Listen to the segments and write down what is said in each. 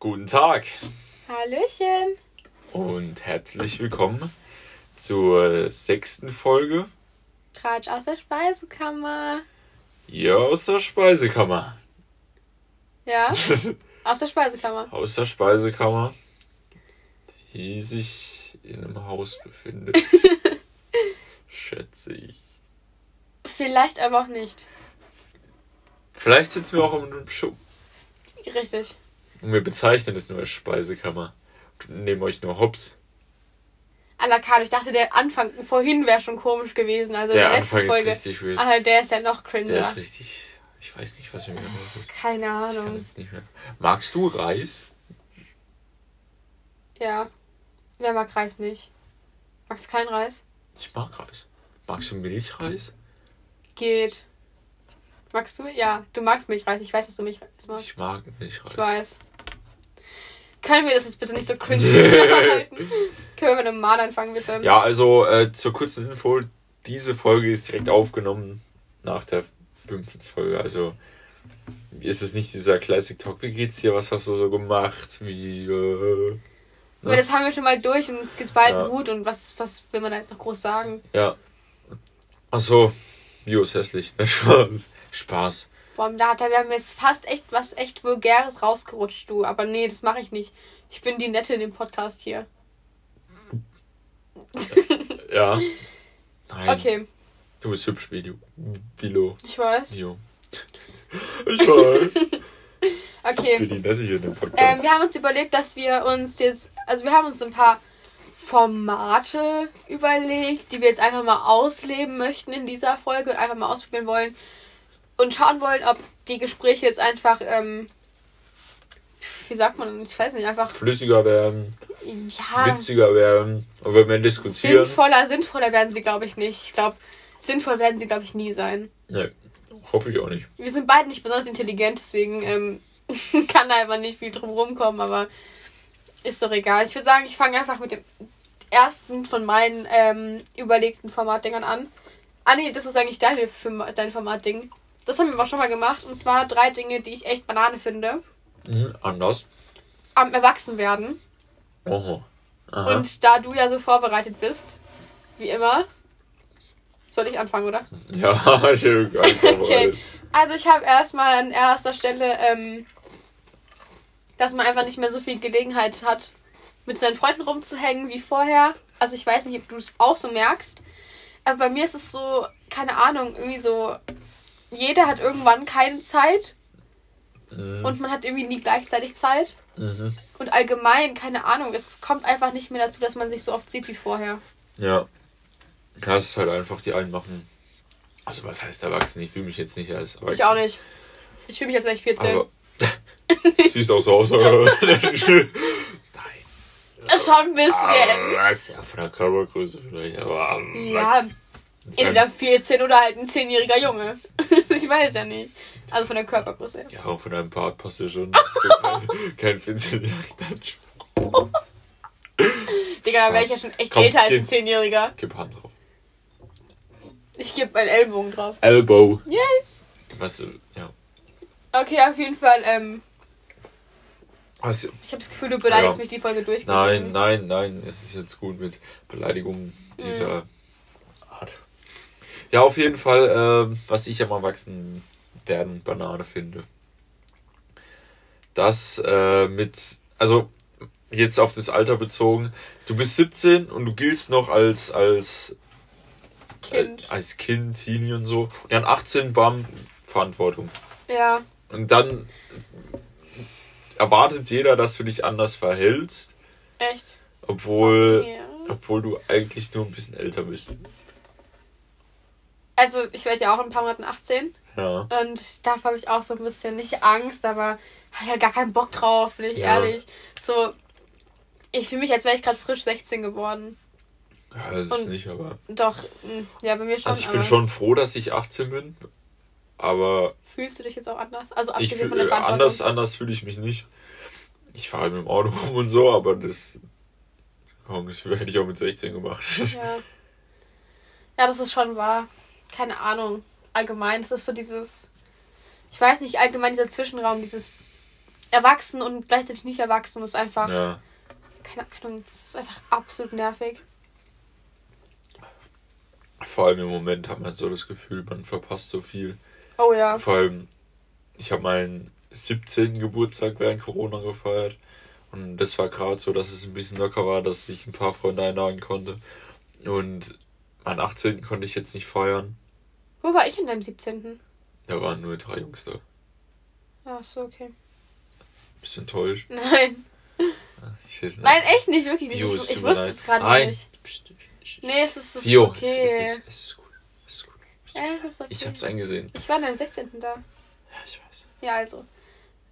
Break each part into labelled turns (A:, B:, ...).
A: Guten Tag
B: Hallöchen.
A: und herzlich willkommen zur sechsten Folge
B: Tratsch aus der Speisekammer.
A: hier aus der Speisekammer.
B: Ja, aus der Speisekammer.
A: Aus der Speisekammer, die sich in einem Haus befindet. Schätze ich.
B: Vielleicht aber auch nicht.
A: Vielleicht sitzen wir auch einem Show.
B: Richtig.
A: Und wir bezeichnen es nur als Speisekammer. Und nehmen euch nur Hops.
B: À la carte. Ich dachte, der Anfang vorhin wäre schon komisch gewesen. Also
A: Der
B: der
A: Anfang ist
B: Folge.
A: richtig weird.
B: Aber der ist ja noch cringer.
A: Der ist richtig. Ich weiß nicht, was mit mir los ist.
B: Keine
A: Ich kann
B: Ahnung.
A: nicht mehr. Magst du Reis?
B: Ja. Wer mag Reis nicht? Magst du keinen Reis?
A: Ich mag Reis. Magst du Milchreis?
B: Geht. Magst du? Ja, du magst Milchreis. Ich weiß, dass du Milchreis magst.
A: Ich mag Milchreis.
B: Ich weiß. Können wir das jetzt bitte nicht so cringe halten? Können wir mit einem Mal anfangen, bitte?
A: Ja, also äh, zur kurzen Info, diese Folge ist direkt aufgenommen nach der fünften Folge. Also ist es nicht dieser Classic Talk, wie geht's dir, was hast du so gemacht, wie... Äh,
B: Weil das haben wir schon mal durch und es geht's bald
A: Ja.
B: gut und was, was will man da jetzt noch groß sagen?
A: ja. Achso, Jo ist hässlich. Spaß. Spaß.
B: Boah, da hat er, wir haben jetzt fast echt was echt Vulgäres rausgerutscht, du. Aber nee, das mache ich nicht. Ich bin die Nette in dem Podcast hier.
A: Ja. Nein.
B: Okay,
A: Du bist hübsch, wie du. Bilo.
B: ich weiß.
A: Jo. Ich weiß.
B: Okay.
A: Ich bin die Nette hier in dem Podcast.
B: Ähm, wir haben uns überlegt, dass wir uns jetzt, also wir haben uns ein paar Formate überlegt, die wir jetzt einfach mal ausleben möchten in dieser Folge und einfach mal ausprobieren wollen und schauen wollen, ob die Gespräche jetzt einfach, ähm, wie sagt man, ich weiß nicht, einfach,
A: Flüssiger werden,
B: ja,
A: witziger werden, und wenn wir diskutieren.
B: sinnvoller, sinnvoller werden sie, glaube ich, nicht. Ich glaube, sinnvoll werden sie, glaube ich, nie sein.
A: Ne, hoffe ich auch nicht.
B: Wir sind beide nicht besonders intelligent, deswegen ähm, kann da einfach nicht viel drum rumkommen, aber ist doch egal. Ich würde sagen, ich fange einfach mit dem ersten von meinen ähm, überlegten Formatdingern an. Ah nee, das ist eigentlich deine, dein Formatding. Das haben wir aber schon mal gemacht. Und zwar drei Dinge, die ich echt Banane finde.
A: Mhm, anders.
B: Am Erwachsenwerden.
A: Oho. Aha.
B: Und da du ja so vorbereitet bist, wie immer, soll ich anfangen, oder?
A: Ja, ich habe
B: Okay. Also ich habe erstmal an erster Stelle, ähm, dass man einfach nicht mehr so viel Gelegenheit hat, mit seinen Freunden rumzuhängen wie vorher. Also ich weiß nicht, ob du es auch so merkst. Aber bei mir ist es so, keine Ahnung, irgendwie so, jeder hat irgendwann keine Zeit
A: Mhm.
B: und man hat irgendwie nie gleichzeitig Zeit.
A: Mhm.
B: Und allgemein, keine Ahnung, es kommt einfach nicht mehr dazu, dass man sich so oft sieht wie vorher.
A: Ja. Ja, es ist halt einfach, die einen machen. Also, was heißt erwachsen? Ich fühle mich jetzt nicht als erwachsen.
B: Ich auch nicht. Ich fühle mich, als wäre ich 14.
A: Aber. Siehst auch so aus. Nein.
B: Schon ein bisschen.
A: Aber was? Ja, von der Körpergröße vielleicht, aber.
B: Ja,
A: was?
B: Entweder 14 oder halt ein 10-jähriger Junge. ich weiß ja nicht. Also von der Körpergröße. her.
A: Ja, auch von deinem Bart passt ja schon. So kein, kein 14-Jähriger.
B: Digga, da wäre ich ja schon echt
A: Komm,
B: älter als ein 10-jähriger.
A: Gib Hand drauf.
B: Ich gebe meinen Ellbogen drauf.
A: Elbow.
B: Yay!
A: Was, ja.
B: Okay, auf jeden Fall, ähm,
A: Was,
B: ich habe das Gefühl, du beleidigst
A: Ja.
B: mich die Folge durch.
A: nein, nein, nein, es ist jetzt gut mit Beleidigungen dieser
B: Mhm.
A: Ja, auf jeden Fall, ähm, was ich am Erwachsenwerden Banane finde. Das äh, mit, also jetzt auf das Alter bezogen, du bist 17 und du giltst noch als, als
B: Kind.
A: Äh, als Kind, Teenie und so. Und dann 18 Bam, Verantwortung.
B: Ja,
A: Und dann erwartet jeder, dass du dich anders verhältst,
B: echt.
A: obwohl,
B: Ja.
A: obwohl du eigentlich nur ein bisschen älter bist.
B: Also, ich werde ja auch in ein paar Monaten 18.
A: Ja.
B: Und dafür habe ich auch so ein bisschen nicht Angst, aber habe ich halt gar keinen Bock drauf, bin ich
A: Ja.
B: ehrlich. So, ich fühle mich, als wäre ich gerade frisch 16 geworden.
A: Ja, das ist nicht, aber.
B: Doch, mh, ja, bei mir schon.
A: Also ich bin schon froh, dass ich 18 bin, aber
B: Fühlst du dich jetzt auch anders? Also
A: ich
B: abgesehen
A: fühl,
B: von der Verantwortung.
A: anders, anders fühle ich mich nicht. Ich fahre mit dem Auto rum und so, aber das, das hätte ich auch mit 16 gemacht.
B: Ja. ja, das ist schon wahr. Keine Ahnung. Allgemein, das ist so dieses. Ich weiß nicht, allgemein dieser Zwischenraum, dieses erwachsen und gleichzeitig nicht erwachsen ist einfach,
A: Ja.
B: keine Ahnung, das ist einfach absolut nervig.
A: Vor allem im Moment hat man so das Gefühl, man verpasst so viel.
B: Oh ja.
A: Vor allem, ich habe meinen 17. Geburtstag während Corona gefeiert. Und das war gerade so, dass es ein bisschen locker war, dass ich ein paar Freunde einladen konnte. Und meinen 18. konnte ich jetzt nicht feiern.
B: Wo war ich in deinem 17.?
A: Da waren nur drei Jungs da.
B: Ach so, okay.
A: Bisschen enttäuscht.
B: Nein.
A: Ich sehe es nicht.
B: Nein, echt nicht, wirklich nicht.
A: Vio,
B: Ich, ich wusste
A: leid.
B: es gerade nicht.
A: Psst.
B: Nee, es ist, es ist
A: Vio,
B: okay.
A: es, es, ist, es ist gut. Es ist gut. Es ist
B: ja, es ist okay.
A: Ich hab's eingesehen.
B: Ich war an deinem 16. da.
A: Ja, ich weiß.
B: Ja, also.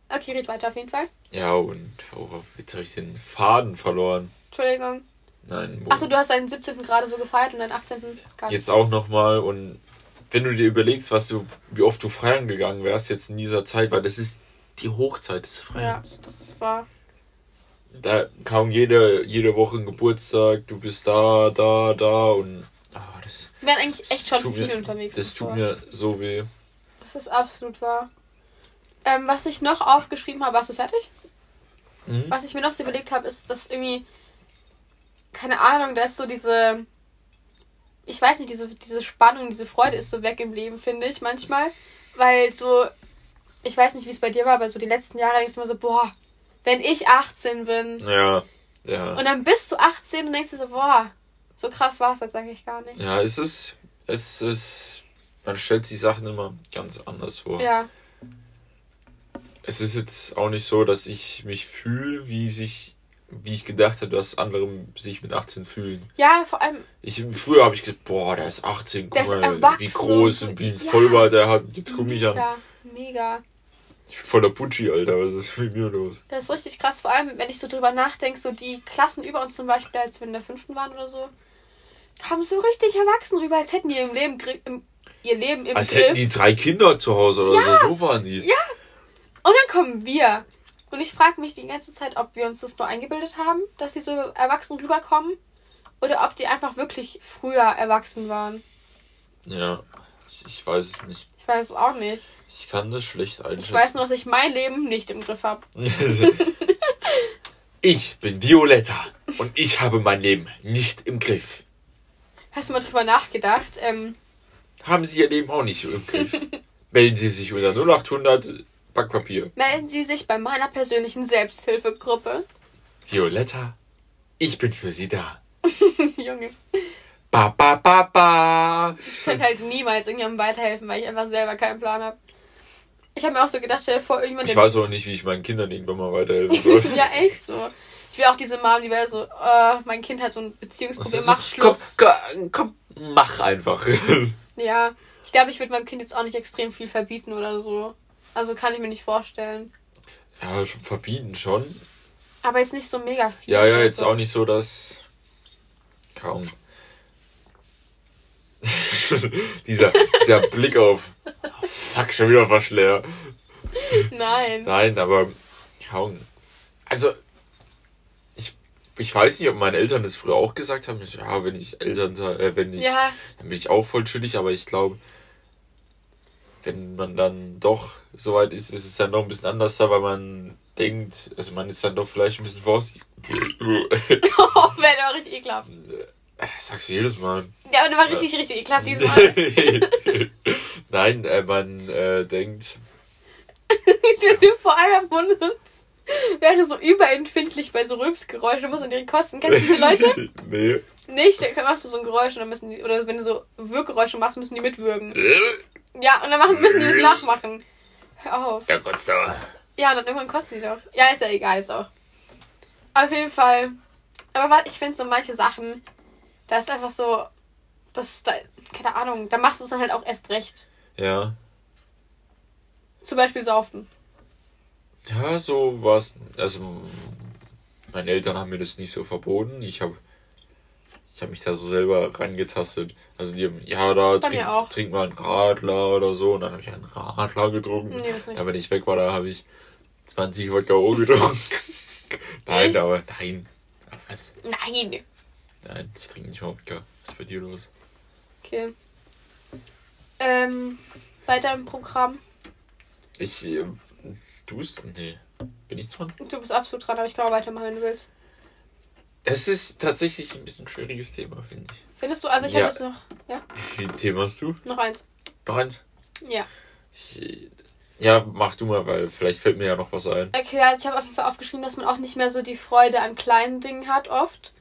B: Okay, red weiter auf jeden Fall.
A: Ja, und oh, jetzt habe ich den Faden verloren.
B: Entschuldigung.
A: Nein,
B: Achso, du hast deinen 17. gerade so gefeiert und deinen 18. gar nicht.
A: jetzt auch nochmal und wenn du dir überlegst, was du, wie oft du feiern gegangen wärst jetzt in dieser Zeit, weil das ist die Hochzeit des
B: Ja,
A: Feierns.
B: das ist wahr.
A: Da kaum jede, jede Woche ein Geburtstag, du bist da, da, da und ah, das,
B: Wir waren eigentlich echt schon
A: tut
B: viel
A: mir,
B: unterwegs.
A: das tut mir so weh.
B: Das ist absolut wahr. Ähm, was ich noch aufgeschrieben habe, warst du fertig?
A: Mhm.
B: Was ich mir noch so überlegt habe, ist, dass irgendwie, keine Ahnung, da ist so diese, ich weiß nicht, diese, diese Spannung, diese Freude ist so weg im Leben, finde ich manchmal. Weil so, ich weiß nicht, wie es bei dir war, aber so die letzten Jahre denkst du immer so, boah, wenn ich 18 bin.
A: Ja, ja.
B: Und dann bist du 18 und denkst dir so, boah, so krass war es jetzt eigentlich gar nicht.
A: Ja, es ist, es ist, man stellt sich Sachen immer ganz anders vor.
B: Ja,
A: Es ist jetzt auch nicht so, dass ich mich fühle, wie sich, wie ich gedacht habe, dass andere sich mit 18 fühlen.
B: ja, vor allem,
A: Ich, früher habe ich gesagt, boah, der ist 18, guck mal, wie groß
B: und-
A: wie
B: ja.
A: Vollbart der hat. Jetzt guck mich an.
B: ja, mega.
A: Ich bin voller Putschi, Alter, was ist mit mir los?
B: Das ist richtig krass, vor allem, wenn ich so drüber nachdenke, so die Klassen über uns zum Beispiel, als wir in der fünften waren oder so, kamen so richtig erwachsen rüber, als hätten die im Leben, im, ihr Leben im
A: Als hätten
B: Griff.
A: die drei Kinder zu Hause oder so, so waren die.
B: Ja. Und dann kommen wir. Und ich frage mich die ganze Zeit, ob wir uns das nur eingebildet haben, dass sie so erwachsen rüberkommen, oder ob die einfach wirklich früher erwachsen waren.
A: Ja, ich, ich weiß es nicht.
B: Ich weiß es auch nicht.
A: Ich kann das schlecht einschätzen.
B: Ich weiß nur, dass ich mein Leben nicht im Griff habe.
A: ich bin Violetta und ich habe mein Leben nicht im Griff.
B: Hast du mal drüber nachgedacht? Ähm,
A: Haben Sie Ihr Leben auch nicht im Griff? Melden Sie sich unter 0800 Backpapier.
B: melden Sie sich bei meiner persönlichen Selbsthilfegruppe.
A: Violetta, ich bin für Sie da.
B: Junge.
A: Ba, ba, ba, ba.
B: Ich könnte halt niemals irgendjemandem weiterhelfen, weil ich einfach selber keinen Plan habe. Ich habe mir auch so gedacht, stell dir vor, irgendjemand,
A: Ich weiß auch nicht, wie ich meinen Kindern irgendwann mal weiterhelfen soll.
B: ja, echt so. Ich will auch diese Mom, die wäre so, äh, mein Kind hat so ein Beziehungsproblem, mach Schluss.
A: Komm, komm, komm, mach einfach.
B: Ja, ich glaube, ich würde meinem Kind jetzt auch nicht extrem viel verbieten oder so. Also kann ich mir nicht vorstellen.
A: ja, schon verbieten schon.
B: Aber jetzt nicht so mega viel.
A: Ja, ja, jetzt
B: so.
A: auch nicht so, dass. Kaum. dieser, dieser Blick auf. Oh, fuck, schon wieder fast leer.
B: Nein.
A: Nein, aber kaum. Also, ich, ich weiß nicht, ob meine Eltern das früher auch gesagt haben. Ja, wenn ich Eltern, äh, wenn ich,
B: Ja,
A: dann bin ich auch voll chillig, aber ich glaube, wenn man dann doch soweit ist, ist es dann noch ein bisschen anders da, weil man denkt, also man ist dann doch vielleicht ein bisschen vorsichtig.
B: oh, wäre doch richtig ekelhaft.
A: Äh, Sagst du jedes Mal.
B: Ja, und war richtig, richtig ekelhaft dieses Mal.
A: Nein, äh, man äh, denkt,
B: vor, einer von uns wäre so überempfindlich bei so Rülpsgeräuschen, muss an ihre Kosten. Kennst du diese Leute?
A: nee.
B: Nicht, dann machst du so ein Geräusch und dann müssen die, oder wenn du so Wirkgeräusche machst, müssen die mitwürgen. Ja, und dann machen, müssen die das nachmachen. Hör auf.
A: Der kotzt da.
B: Ja, dann irgendwann kosten die doch. Ja, ist ja egal, ist auch. Auf jeden Fall. Aber ich finde so manche Sachen, da ist einfach so, das ist da, keine Ahnung, da machst du es dann halt auch erst recht.
A: Ja.
B: Zum Beispiel saufen.
A: Ja, so war's. Also, meine Eltern haben mir das nicht so verboten. Ich habe ich hab mich da so selber rangetastet. Also, die haben, ja, da trink, trink mal einen Radler oder so. Und dann habe ich einen Radler getrunken.
B: Nee.
A: Ja, wenn ich weg war, da habe ich 20 Wodka O getrunken. nein,
B: Echt?
A: aber nein. Ach, was?
B: Nein.
A: Nein, ich trinke nicht Wodka. Was ist bei dir los?
B: Okay. Ähm, weiter im Programm.
A: Ich, äh, tust? Nee. Bin ich dran?
B: Du bist absolut dran, aber ich kann auch weitermachen, wenn du willst.
A: Das ist tatsächlich ein bisschen ein schwieriges Thema, finde ich.
B: Findest du? Also ich habe jetzt noch. Ja?
A: Wie viele Themen hast du?
B: Noch eins.
A: Noch eins?
B: Ja.
A: Ich, ja, mach du mal, weil vielleicht fällt mir ja noch was ein.
B: Okay, also ich habe auf jeden Fall aufgeschrieben, dass man auch nicht mehr so die Freude an kleinen Dingen hat, oft.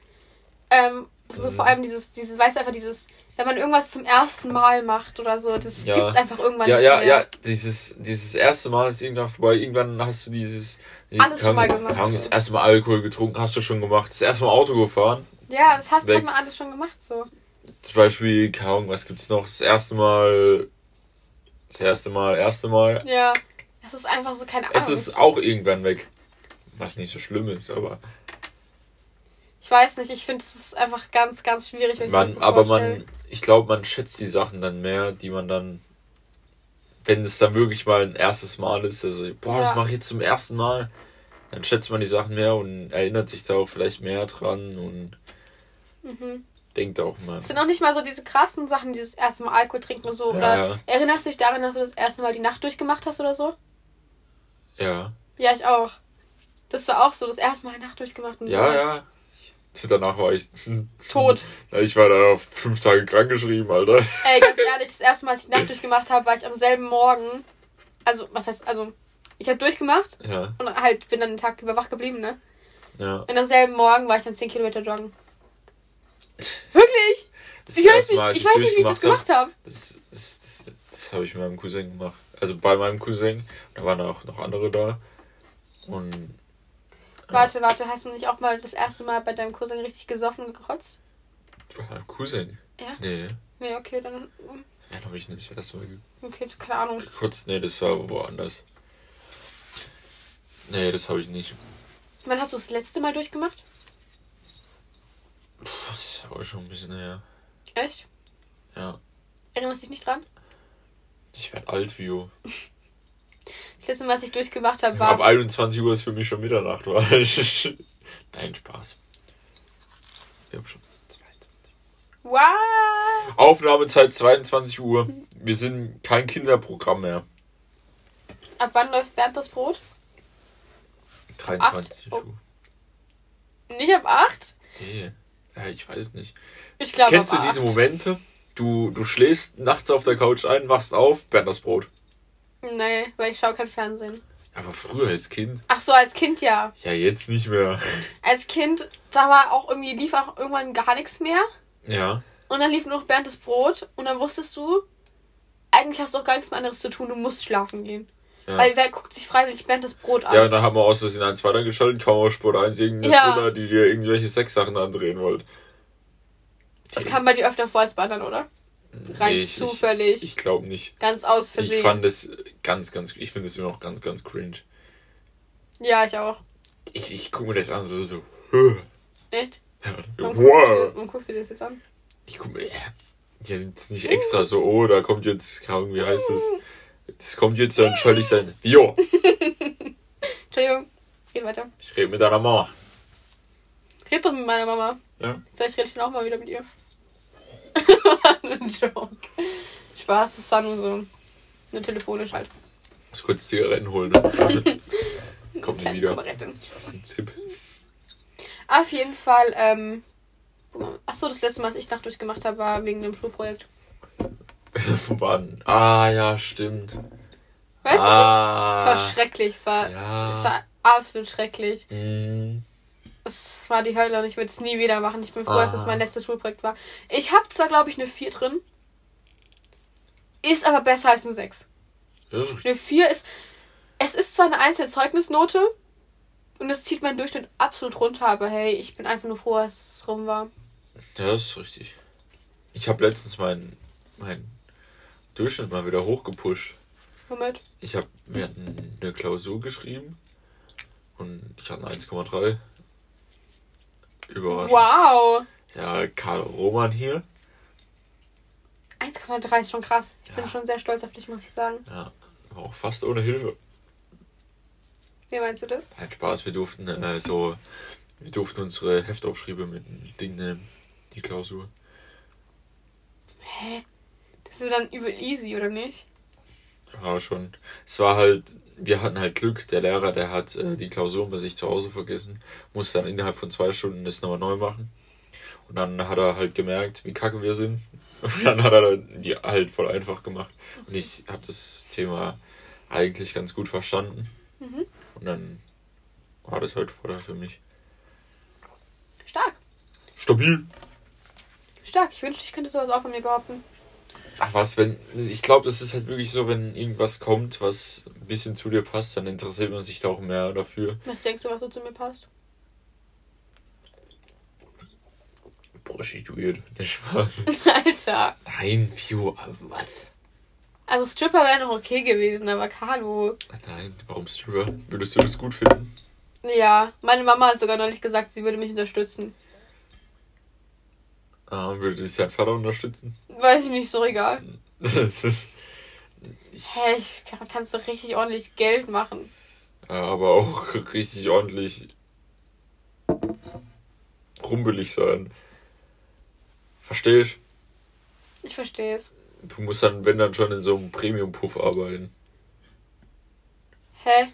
B: Ähm, so vor allem dieses, dieses, weißt du, einfach dieses, wenn man irgendwas zum ersten Mal macht oder so, das
A: Ja.
B: gibt's einfach irgendwann
A: Ja,
B: nicht
A: ja,
B: mehr.
A: ja, dieses, dieses erste Mal ist irgendwann vorbei. Irgendwann hast du dieses.
B: Alles schon mal gemacht,
A: Ahnung,
B: so.
A: Das erste Mal Alkohol getrunken, hast du schon gemacht. Das erste Mal Auto gefahren.
B: Ja, das hast
A: Weg.
B: hat man alles schon gemacht, so.
A: Zum Beispiel, keine Ahnung, was gibt's noch? Das erste Mal. Das erste Mal, erste Mal.
B: Ja. Es ist einfach so keine Ahnung.
A: Es ist auch irgendwann weg. Was nicht so schlimm ist, aber.
B: Ich weiß nicht, ich finde, es ist einfach ganz, ganz schwierig, wenn ich das
A: Man,
B: so
A: aber
B: vorstelle.
A: man, ich glaube, man schätzt die Sachen dann mehr, die man dann, wenn es dann wirklich mal ein erstes Mal ist, also, boah, das
B: Ja.
A: mache ich jetzt zum ersten Mal, dann schätzt man die Sachen mehr und erinnert sich da auch vielleicht mehr dran und
B: Mhm.
A: denkt auch mal.
B: Es sind auch nicht mal so diese krassen Sachen, dieses erste Mal Alkohol trinken und so.
A: Ja,
B: oder
A: ja.
B: erinnerst du dich daran, dass du das erste Mal die Nacht durchgemacht hast oder so?
A: Ja,
B: Ja, ich auch. Das war auch so, das erste Mal die Nacht durchgemacht und
A: ja,
B: so.
A: ja. Danach war ich
B: Tot.
A: Ich war da auf fünf Tage krank geschrieben, Alter.
B: Ey, ganz ehrlich, das erste Mal, als ich die Nacht durchgemacht habe, war ich am selben Morgen. Also, was heißt, also, ich habe durchgemacht
A: Ja,
B: und halt bin dann den Tag über wach geblieben, ne?
A: ja.
B: Und am selben Morgen war ich dann 10 Kilometer joggen. Wirklich?
A: Das
B: Ich weiß nicht,
A: Mal, als
B: ich weiß nicht, wie ich das gemacht habe.
A: Das, das, das, das habe ich mit meinem Cousin gemacht. Also bei meinem Cousin. Da waren auch noch andere da. Und
B: Warte, warte, hast du nicht auch mal das erste Mal bei deinem Cousin richtig gesoffen und gekotzt?
A: bei meinem Cousin?
B: Ja?
A: Nee,
B: Nee, okay, dann.
A: den habe ich nicht erstmal
B: Okay, keine Ahnung.
A: gekotzt. Nee, das war woanders. Nee, das habe ich nicht.
B: Wann hast du das letzte Mal durchgemacht?
A: Puh, das ist aber schon ein bisschen her.
B: Echt?
A: Ja.
B: Erinnerst dich nicht dran?
A: Ich werde alt, du.
B: Das letzte was ich durchgemacht habe,
A: Ab
B: war.
A: 21 Uhr ist für mich schon Mitternacht. War. Nein, Spaß. Wir haben schon 22.
B: Wow!
A: Aufnahmezeit 22 Uhr. Wir sind kein Kinderprogramm mehr.
B: Ab wann läuft Bernd das Brot?
A: 23
B: Oh.
A: Uhr.
B: Nicht ab 8?
A: Nee. Ja, ich weiß nicht.
B: Ich glaube
A: Kennst
B: ab
A: du diese
B: 8.
A: Momente? Du, du schläfst nachts auf der Couch ein, wachst auf, Bernd das Brot.
B: Nee, weil ich schaue kein Fernsehen.
A: Aber früher als Kind?
B: Ach so, als Kind ja.
A: Ja, jetzt nicht mehr.
B: Als Kind, da war auch irgendwie, lief auch irgendwann gar nichts mehr.
A: Ja.
B: Und dann lief nur noch Bernd das Brot. Und dann wusstest du, eigentlich hast du auch gar nichts mehr anderes zu tun, du musst schlafen gehen.
A: Ja.
B: Weil wer guckt sich freiwillig Bernd das Brot an?
A: Ja, und dann haben wir aus Versehen eins weitergeschaltet, Sport 1 irgendeine
B: Ja.
A: Truller, die dir irgendwelche Sexsachen andrehen wollte.
B: das kam bei dir öfter vor als bei anderen, oder? Rein
A: Nee, ich-
B: zufällig.
A: Ich, ich glaube nicht.
B: ganz aus
A: Ich
B: Versehen.
A: fand es ganz, ganz, ich finde es immer noch ganz, ganz cringe.
B: ja, ich auch.
A: Ich, ich gucke mir das an, so, so.
B: Echt?
A: Ja,
B: Warum, guckst du,
A: wow.
B: warum guckst du dir das jetzt an?
A: Ich guck mir, ja, nicht extra so, oh, da kommt jetzt, Ahnung, wie heißt das? Das kommt jetzt, dann schalte ich dann, jo,
B: Entschuldigung, red weiter.
A: ich rede mit deiner Mama.
B: Red doch mit meiner Mama.
A: Ja.
B: Vielleicht rede ich dann auch mal wieder mit ihr. Ein Joke. Spaß, das war nur so. Nur telefonisch halt.
A: Muss kurz Zigaretten holen. ne? Kommt nie wieder.
B: Kabarettin.
A: Das ist ein Tipp.
B: Auf jeden Fall, ähm. Achso, das letzte Mal, was ich Nacht durchgemacht habe, war wegen dem Schulprojekt.
A: Vom Baden. Ah, ja, stimmt.
B: Weißt du? Es
A: ah,
B: war schrecklich. Es war,
A: Ja.
B: es war absolut schrecklich.
A: Mm,
B: Es war die Hölle und ich würde es nie wieder machen. Ich bin froh, dass das mein letztes Schulprojekt war. Ich habe zwar, glaube ich, eine 4 drin. Ist aber besser als eine 6.
A: das ist richtig.
B: Eine 4 ist. Es ist zwar eine einzelne Zeugnisnote und es zieht meinen Durchschnitt absolut runter, aber hey, ich bin einfach nur froh, dass es rum war.
A: Ja, das ist richtig. Ich habe letztens meinen mein Durchschnitt mal wieder hochgepusht.
B: Womit?
A: Ich habe hatten eine Klausur geschrieben und ich hatte eine 1,3. Überraschend.
B: Wow!
A: Ja, Karl Roman hier.
B: 1,3 ist schon krass. Ich bin
A: Ja.
B: schon sehr stolz auf dich, muss ich sagen.
A: Ja, aber auch fast ohne Hilfe.
B: Wie meinst du das?
A: Ein Spaß, wir durften äh, so, wir durften unsere Heftaufschriebe mit dem Ding nehmen, die Klausur.
B: Hä? Das ist dann übel easy, oder nicht?
A: Ja, schon. Es war halt, wir hatten halt Glück, der Lehrer, der hat äh, die Klausur bei sich zu Hause vergessen, musste dann innerhalb von zwei Stunden das nochmal neu machen. Und dann hat er halt gemerkt, wie kacke wir sind. Und dann hat er die halt voll einfach gemacht. Und ich habe das Thema eigentlich ganz gut verstanden.
B: Mhm.
A: Und dann war das halt Vorteil für mich.
B: Stark.
A: Stabil.
B: Stark. Ich wünschte, ich könnte sowas auch von mir behaupten.
A: Ach was, wenn. Ich glaube, das ist halt wirklich so, wenn irgendwas kommt, was ein bisschen zu dir passt, dann interessiert man sich da auch mehr dafür.
B: Was denkst du, was so zu mir passt?
A: Prostituiert, nicht Spaß.
B: Alter.
A: Nein, Pio, was?
B: Also Stripper wäre noch okay gewesen, aber Carlo.
A: Nein, warum Stripper? Würdest du das gut finden?
B: Ja, meine Mama hat sogar neulich gesagt, sie würde mich unterstützen.
A: Ah, und würde dich dein Vater unterstützen?
B: Weiß ich nicht, so egal.
A: Das ist-
B: Hä, ich kann, kannst du richtig ordentlich Geld machen.
A: ja, aber auch richtig ordentlich rumpelig sein. Verstehst?
B: Ich verstehe es.
A: Du musst dann, wenn dann schon in so einem Premium-Puff arbeiten.
B: Hä?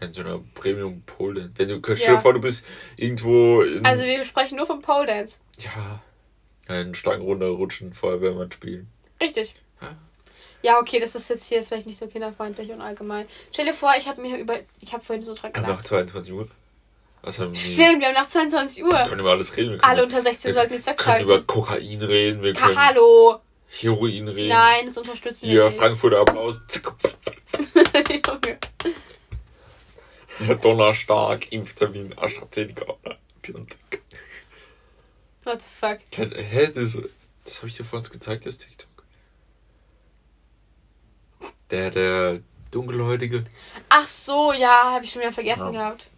A: In so einer Premium Pole. Wenn du, stell
B: Ja.
A: dir vor, du bist irgendwo in,
B: Also wir sprechen nur vom Pole Dance.
A: ja, in Stangen runterrutschen, Feuerwehrmann spielen.
B: Richtig.
A: Ja.
B: Ja, okay, das ist jetzt hier vielleicht nicht so kinderfreundlich und allgemein. Stell dir vor, ich habe mir über. Ich habe vorhin so dran
A: Ja, nach
B: gedacht.
A: 22 Uhr. Was haben wir?
B: Stimmt, wir haben nach 22
A: Wir
B: Uhr.
A: können über alles reden. Wir können,
B: Alle unter 16 sollten jetzt
A: wir können über
B: wegschalten.
A: Kokain reden, wir können
B: Hallo.
A: Heroin reden.
B: Nein, das unterstützen wir
A: Hier,
B: nicht.
A: Frankfurter Applaus.
B: Junge.
A: Donnerstag, Impftermin, AstraZeneca. BioNTech.
B: What the fuck?
A: Kein- Hä, das, das habe ich dir vorhin gezeigt, das TikTok. Der, der dunkelhäutige.
B: Ach so, ja, habe ich schon wieder vergessen
A: Ja.
B: gehabt.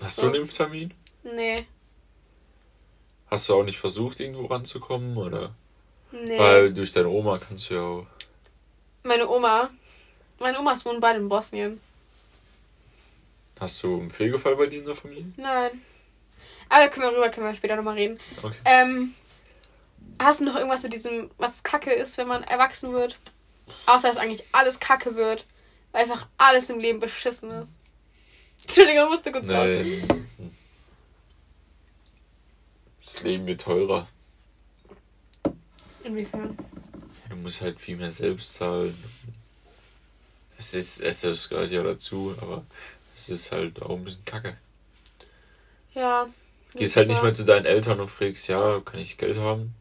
A: Hast
B: So.
A: du einen Impftermin?
B: Nee.
A: Hast du auch nicht versucht, irgendwo ranzukommen? Oder?
B: Nee.
A: Weil durch deine Oma kannst du ja auch.
B: Meine Oma. Meine Omas wohnen beide in Bosnien.
A: Hast du einen Fehlgefall bei dir in der Familie?
B: Nein. Aber da können wir rüber, können wir später nochmal reden.
A: Okay.
B: Ähm, hast du noch irgendwas mit diesem, was Kacke ist, wenn man erwachsen wird? Außer, dass eigentlich alles Kacke wird. Weil einfach alles im Leben beschissen ist. Entschuldigung, musste kurz raus.
A: Das Leben wird teurer.
B: Inwiefern?
A: Du musst halt viel mehr selbst zahlen. Es ist, es gehört ja dazu, aber es ist halt auch ein bisschen kacke.
B: Ja.
A: Gehst halt nicht
B: mehr
A: zu deinen Eltern und fragst, ja, kann ich Geld haben?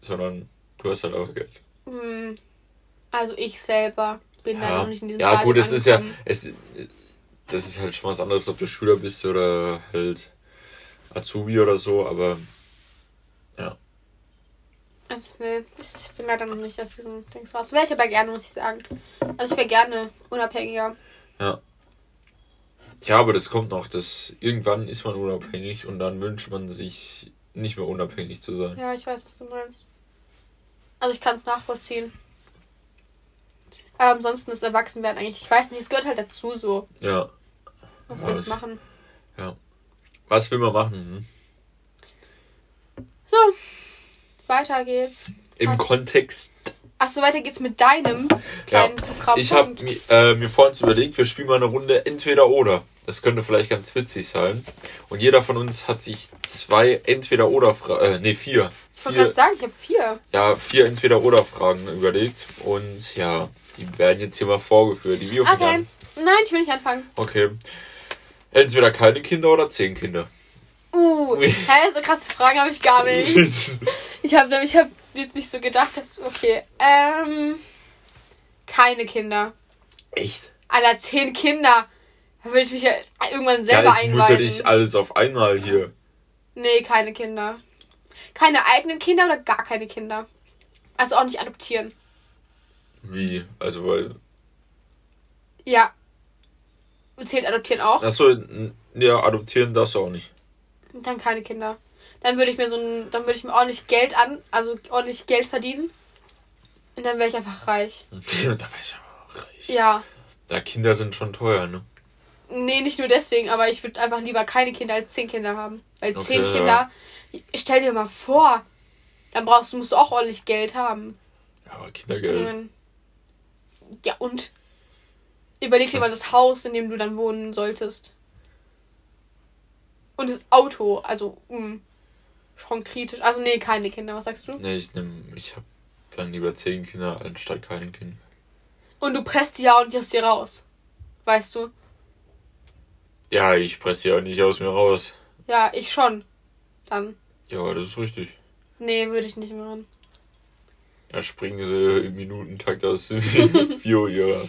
A: Sondern du hast halt auch Geld.
B: Hm. Also ich selber bin da
A: Ja,
B: noch nicht in diesem
A: ja
B: Stadium
A: gut, es ist ja, es, das ist halt schon was anderes, ob du Schüler bist oder halt Azubi oder so, aber
B: Also, nee, ich bin leider noch nicht aus diesem Dings raus. Wäre ich aber gerne, muss ich sagen. Also ich wäre gerne unabhängiger.
A: Ja. Ja, aber das kommt noch, dass irgendwann ist man unabhängig und dann wünscht man sich nicht mehr unabhängig zu sein.
B: Ja, ich weiß, was du meinst. Also ich kann es nachvollziehen. Aber ansonsten ist Erwachsenwerden eigentlich, ich weiß nicht, es gehört halt dazu so.
A: Ja.
B: Was
A: Ja,
B: willst du machen?
A: Was will man machen? Hm?
B: So, weiter geht's.
A: Im
B: Was?
A: Kontext.
B: Achso, weiter geht's mit deinem kleinen Programm.
A: Ich habe äh, mir vorhin überlegt, wir spielen mal eine Runde entweder oder. Das könnte vielleicht ganz witzig sein. Und jeder von uns hat sich zwei entweder oder Fragen, äh, nee, vier.
B: Ich wollte gerade sagen, ich habe vier.
A: ja, vier entweder oder Fragen überlegt. Und ja, die werden jetzt hier mal vorgeführt. Die wir
B: Okay. Nein, ich will nicht anfangen.
A: Okay. Entweder keine Kinder oder zehn Kinder.
B: Uh, hä, so krasse Fragen habe ich gar nicht. Ich habe nämlich, ich habe jetzt nicht so gedacht, dass okay, ähm, keine Kinder.
A: Echt?
B: Alter, zehn Kinder. Da würde ich mich ja irgendwann
A: Ja,
B: selber
A: ich muss ja
B: einweisen.
A: nicht alles auf einmal hier.
B: Nee, keine Kinder. Keine eigenen Kinder oder gar keine Kinder. Also auch nicht adoptieren.
A: Wie? Also, weil.
B: Ja. Zählt adoptieren auch?
A: Achso, n- ja, adoptieren darfst du auch nicht.
B: Dann keine Kinder. Dann würde ich mir so ein, dann würde ich mir ordentlich Geld an, also ordentlich Geld verdienen. Und dann wäre ich einfach reich.
A: da wäre ich auch reich.
B: Ja.
A: Ja, Kinder sind schon teuer, ne?
B: Nee, nicht nur deswegen, aber ich würde einfach lieber keine Kinder als zehn Kinder haben. Weil
A: Okay,
B: zehn
A: ja.
B: Kinder, stell dir mal vor, dann brauchst du, musst du auch ordentlich Geld haben.
A: Aber Kindergeld.
B: Ähm, Ja, und? Überleg dir mal das Haus, in dem du dann wohnen solltest. Und das Auto, also, mh, schon kritisch. Also, nee, keine Kinder, was sagst du?
A: Nee, ich nehm, ich hab dann lieber zehn Kinder anstatt kein Kind.
B: Und du presst die ja und aus dir raus. Weißt du?
A: Ja, ich presse die auch nicht aus mir raus.
B: Ja, ich schon. Dann.
A: Ja, das ist richtig.
B: Nee, würde ich nicht machen.
A: Da springen sie im Minutentakt aus Vio ihrer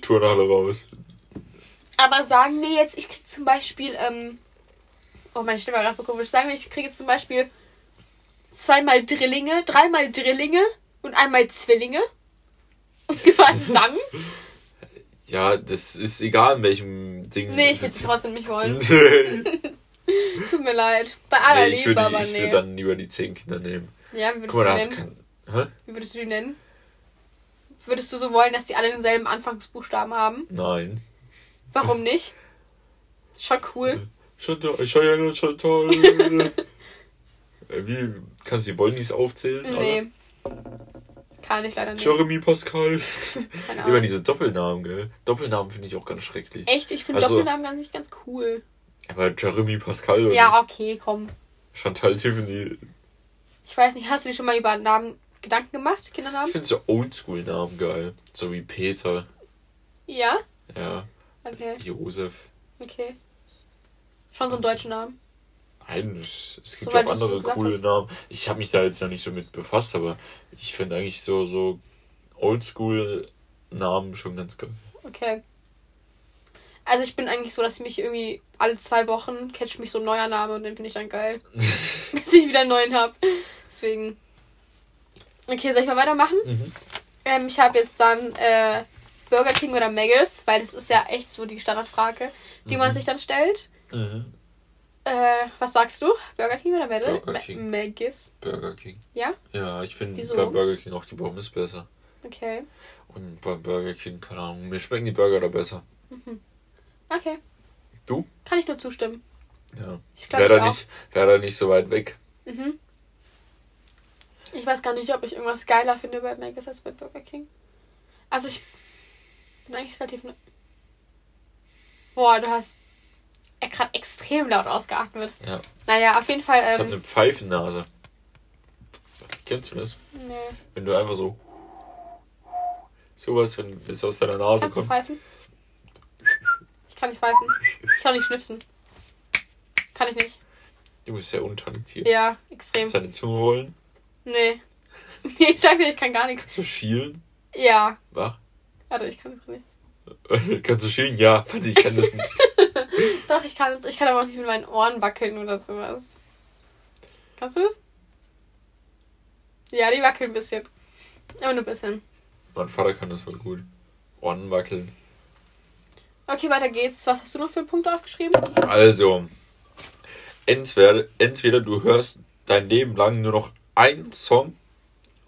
A: Turnhalle raus.
B: Aber sagen wir jetzt, ich krieg zum Beispiel, ähm. Oh, meine Stimme war gerade komisch. Sagen wir, ich kriege jetzt zum Beispiel zweimal Drillinge, dreimal Drillinge und einmal Zwillinge. Was dann?
A: Ja, das ist egal, in welchem Ding.
B: Nee, ich will sie trotzdem nicht wollen.
A: nee,
B: Tut mir leid. Bei aller
A: ich
B: Liebe,
A: würde,
B: aber
A: ich
B: nee.
A: würde dann lieber die zehn Kinder nehmen.
B: ja, wie würdest
A: Guck
B: du die nennen?
A: Hä?
B: Wie würdest du die nennen? Würdest du so wollen, dass die alle denselben Anfangsbuchstaben haben?
A: Nein.
B: Warum nicht? Schon cool.
A: Chantal, Cheyenne, Chantal. Äh, Wie, kannst du die Wollnies aufzählen?
B: Nee. Kann ich leider nicht.
A: Jeremy Pascal.
B: Keine
A: Immer
B: Ahnung.
A: diese Doppelnamen, gell? Doppelnamen finde ich auch ganz schrecklich.
B: Echt? Ich finde
A: Also-
B: Doppelnamen ganz nicht ganz cool.
A: Aber Jeremy Pascal
B: Ja, okay, komm.
A: Chantal Tiffany.
B: Ich weiß nicht, hast du dir schon mal über Namen Gedanken gemacht?
A: Ich
B: Kindernamen?
A: finde so Oldschool-Namen geil. So wie Peter.
B: Ja?
A: Ja.
B: Okay,
A: Josef.
B: okay. Schon so einen deutschen Namen.
A: Nein, es, es gibt auch andere coole
B: hast.
A: Namen. Ich habe mich da jetzt noch nicht so mit befasst, aber ich finde eigentlich so, so Oldschool-Namen schon ganz geil.
B: Okay. Also ich bin eigentlich so, dass ich mich irgendwie alle zwei Wochen catcht mich so ein neuer Name und den finde ich dann geil. Bis ich wieder einen neuen habe. Deswegen. Okay, soll ich mal weitermachen?
A: Mhm.
B: Ähm, ich habe jetzt dann äh, Burger King oder Maggis, weil das ist ja echt so die Standardfrage, die man
A: Mhm.
B: sich dann stellt.
A: Mhm.
B: Äh, was sagst du? Burger King oder Maggis?
A: Burger King.
B: Maggis.
A: Burger King.
B: Ja?
A: Ja, ich finde bei Burger King auch die Pommes besser.
B: Okay.
A: Und bei Burger King, keine Ahnung, mir schmecken die Burger da besser.
B: Okay.
A: Du?
B: Kann ich nur zustimmen.
A: Ja.
B: Ich glaube
A: Wäre da, nicht, wär da nicht so weit weg.
B: Mhm. Ich weiß gar nicht, ob ich irgendwas geiler finde bei Maggis als bei Burger King. Also ich bin eigentlich relativ... Ne Boah, du hast gerade extrem laut ausgeatmet.
A: Ja.
B: Naja, auf jeden Fall...
A: Ich habe
B: Ähm,
A: eine Pfeifennase. Kennst du das?
B: nee.
A: Wenn du einfach so. Sowas, wenn es aus deiner Nase
B: Kannst du
A: kommt.
B: pfeifen? Ich kann nicht pfeifen. Ich kann nicht schnipsen. Kann ich nicht.
A: Du bist sehr untalentiert.
B: Ja, extrem.
A: Kannst deine Zunge rollen?
B: Nee. Nee, ich sag dir, ich kann gar nichts.
A: Kannst du schielen?
B: Ja.
A: Wach?
B: Warte, ich kann das nicht.
A: Kannst du schielen? Ja. Warte, ich kann das nicht.
B: Doch, ich kann es. Ich kann aber auch nicht mit meinen Ohren wackeln oder sowas. Kannst du das? Ja, die wackeln ein bisschen. Aber nur ein bisschen.
A: mein Vater kann das voll gut. Ohren wackeln.
B: Okay, weiter geht's. Was hast du noch für Punkte aufgeschrieben?
A: Also, entweder, entweder du hörst dein Leben lang nur noch einen Song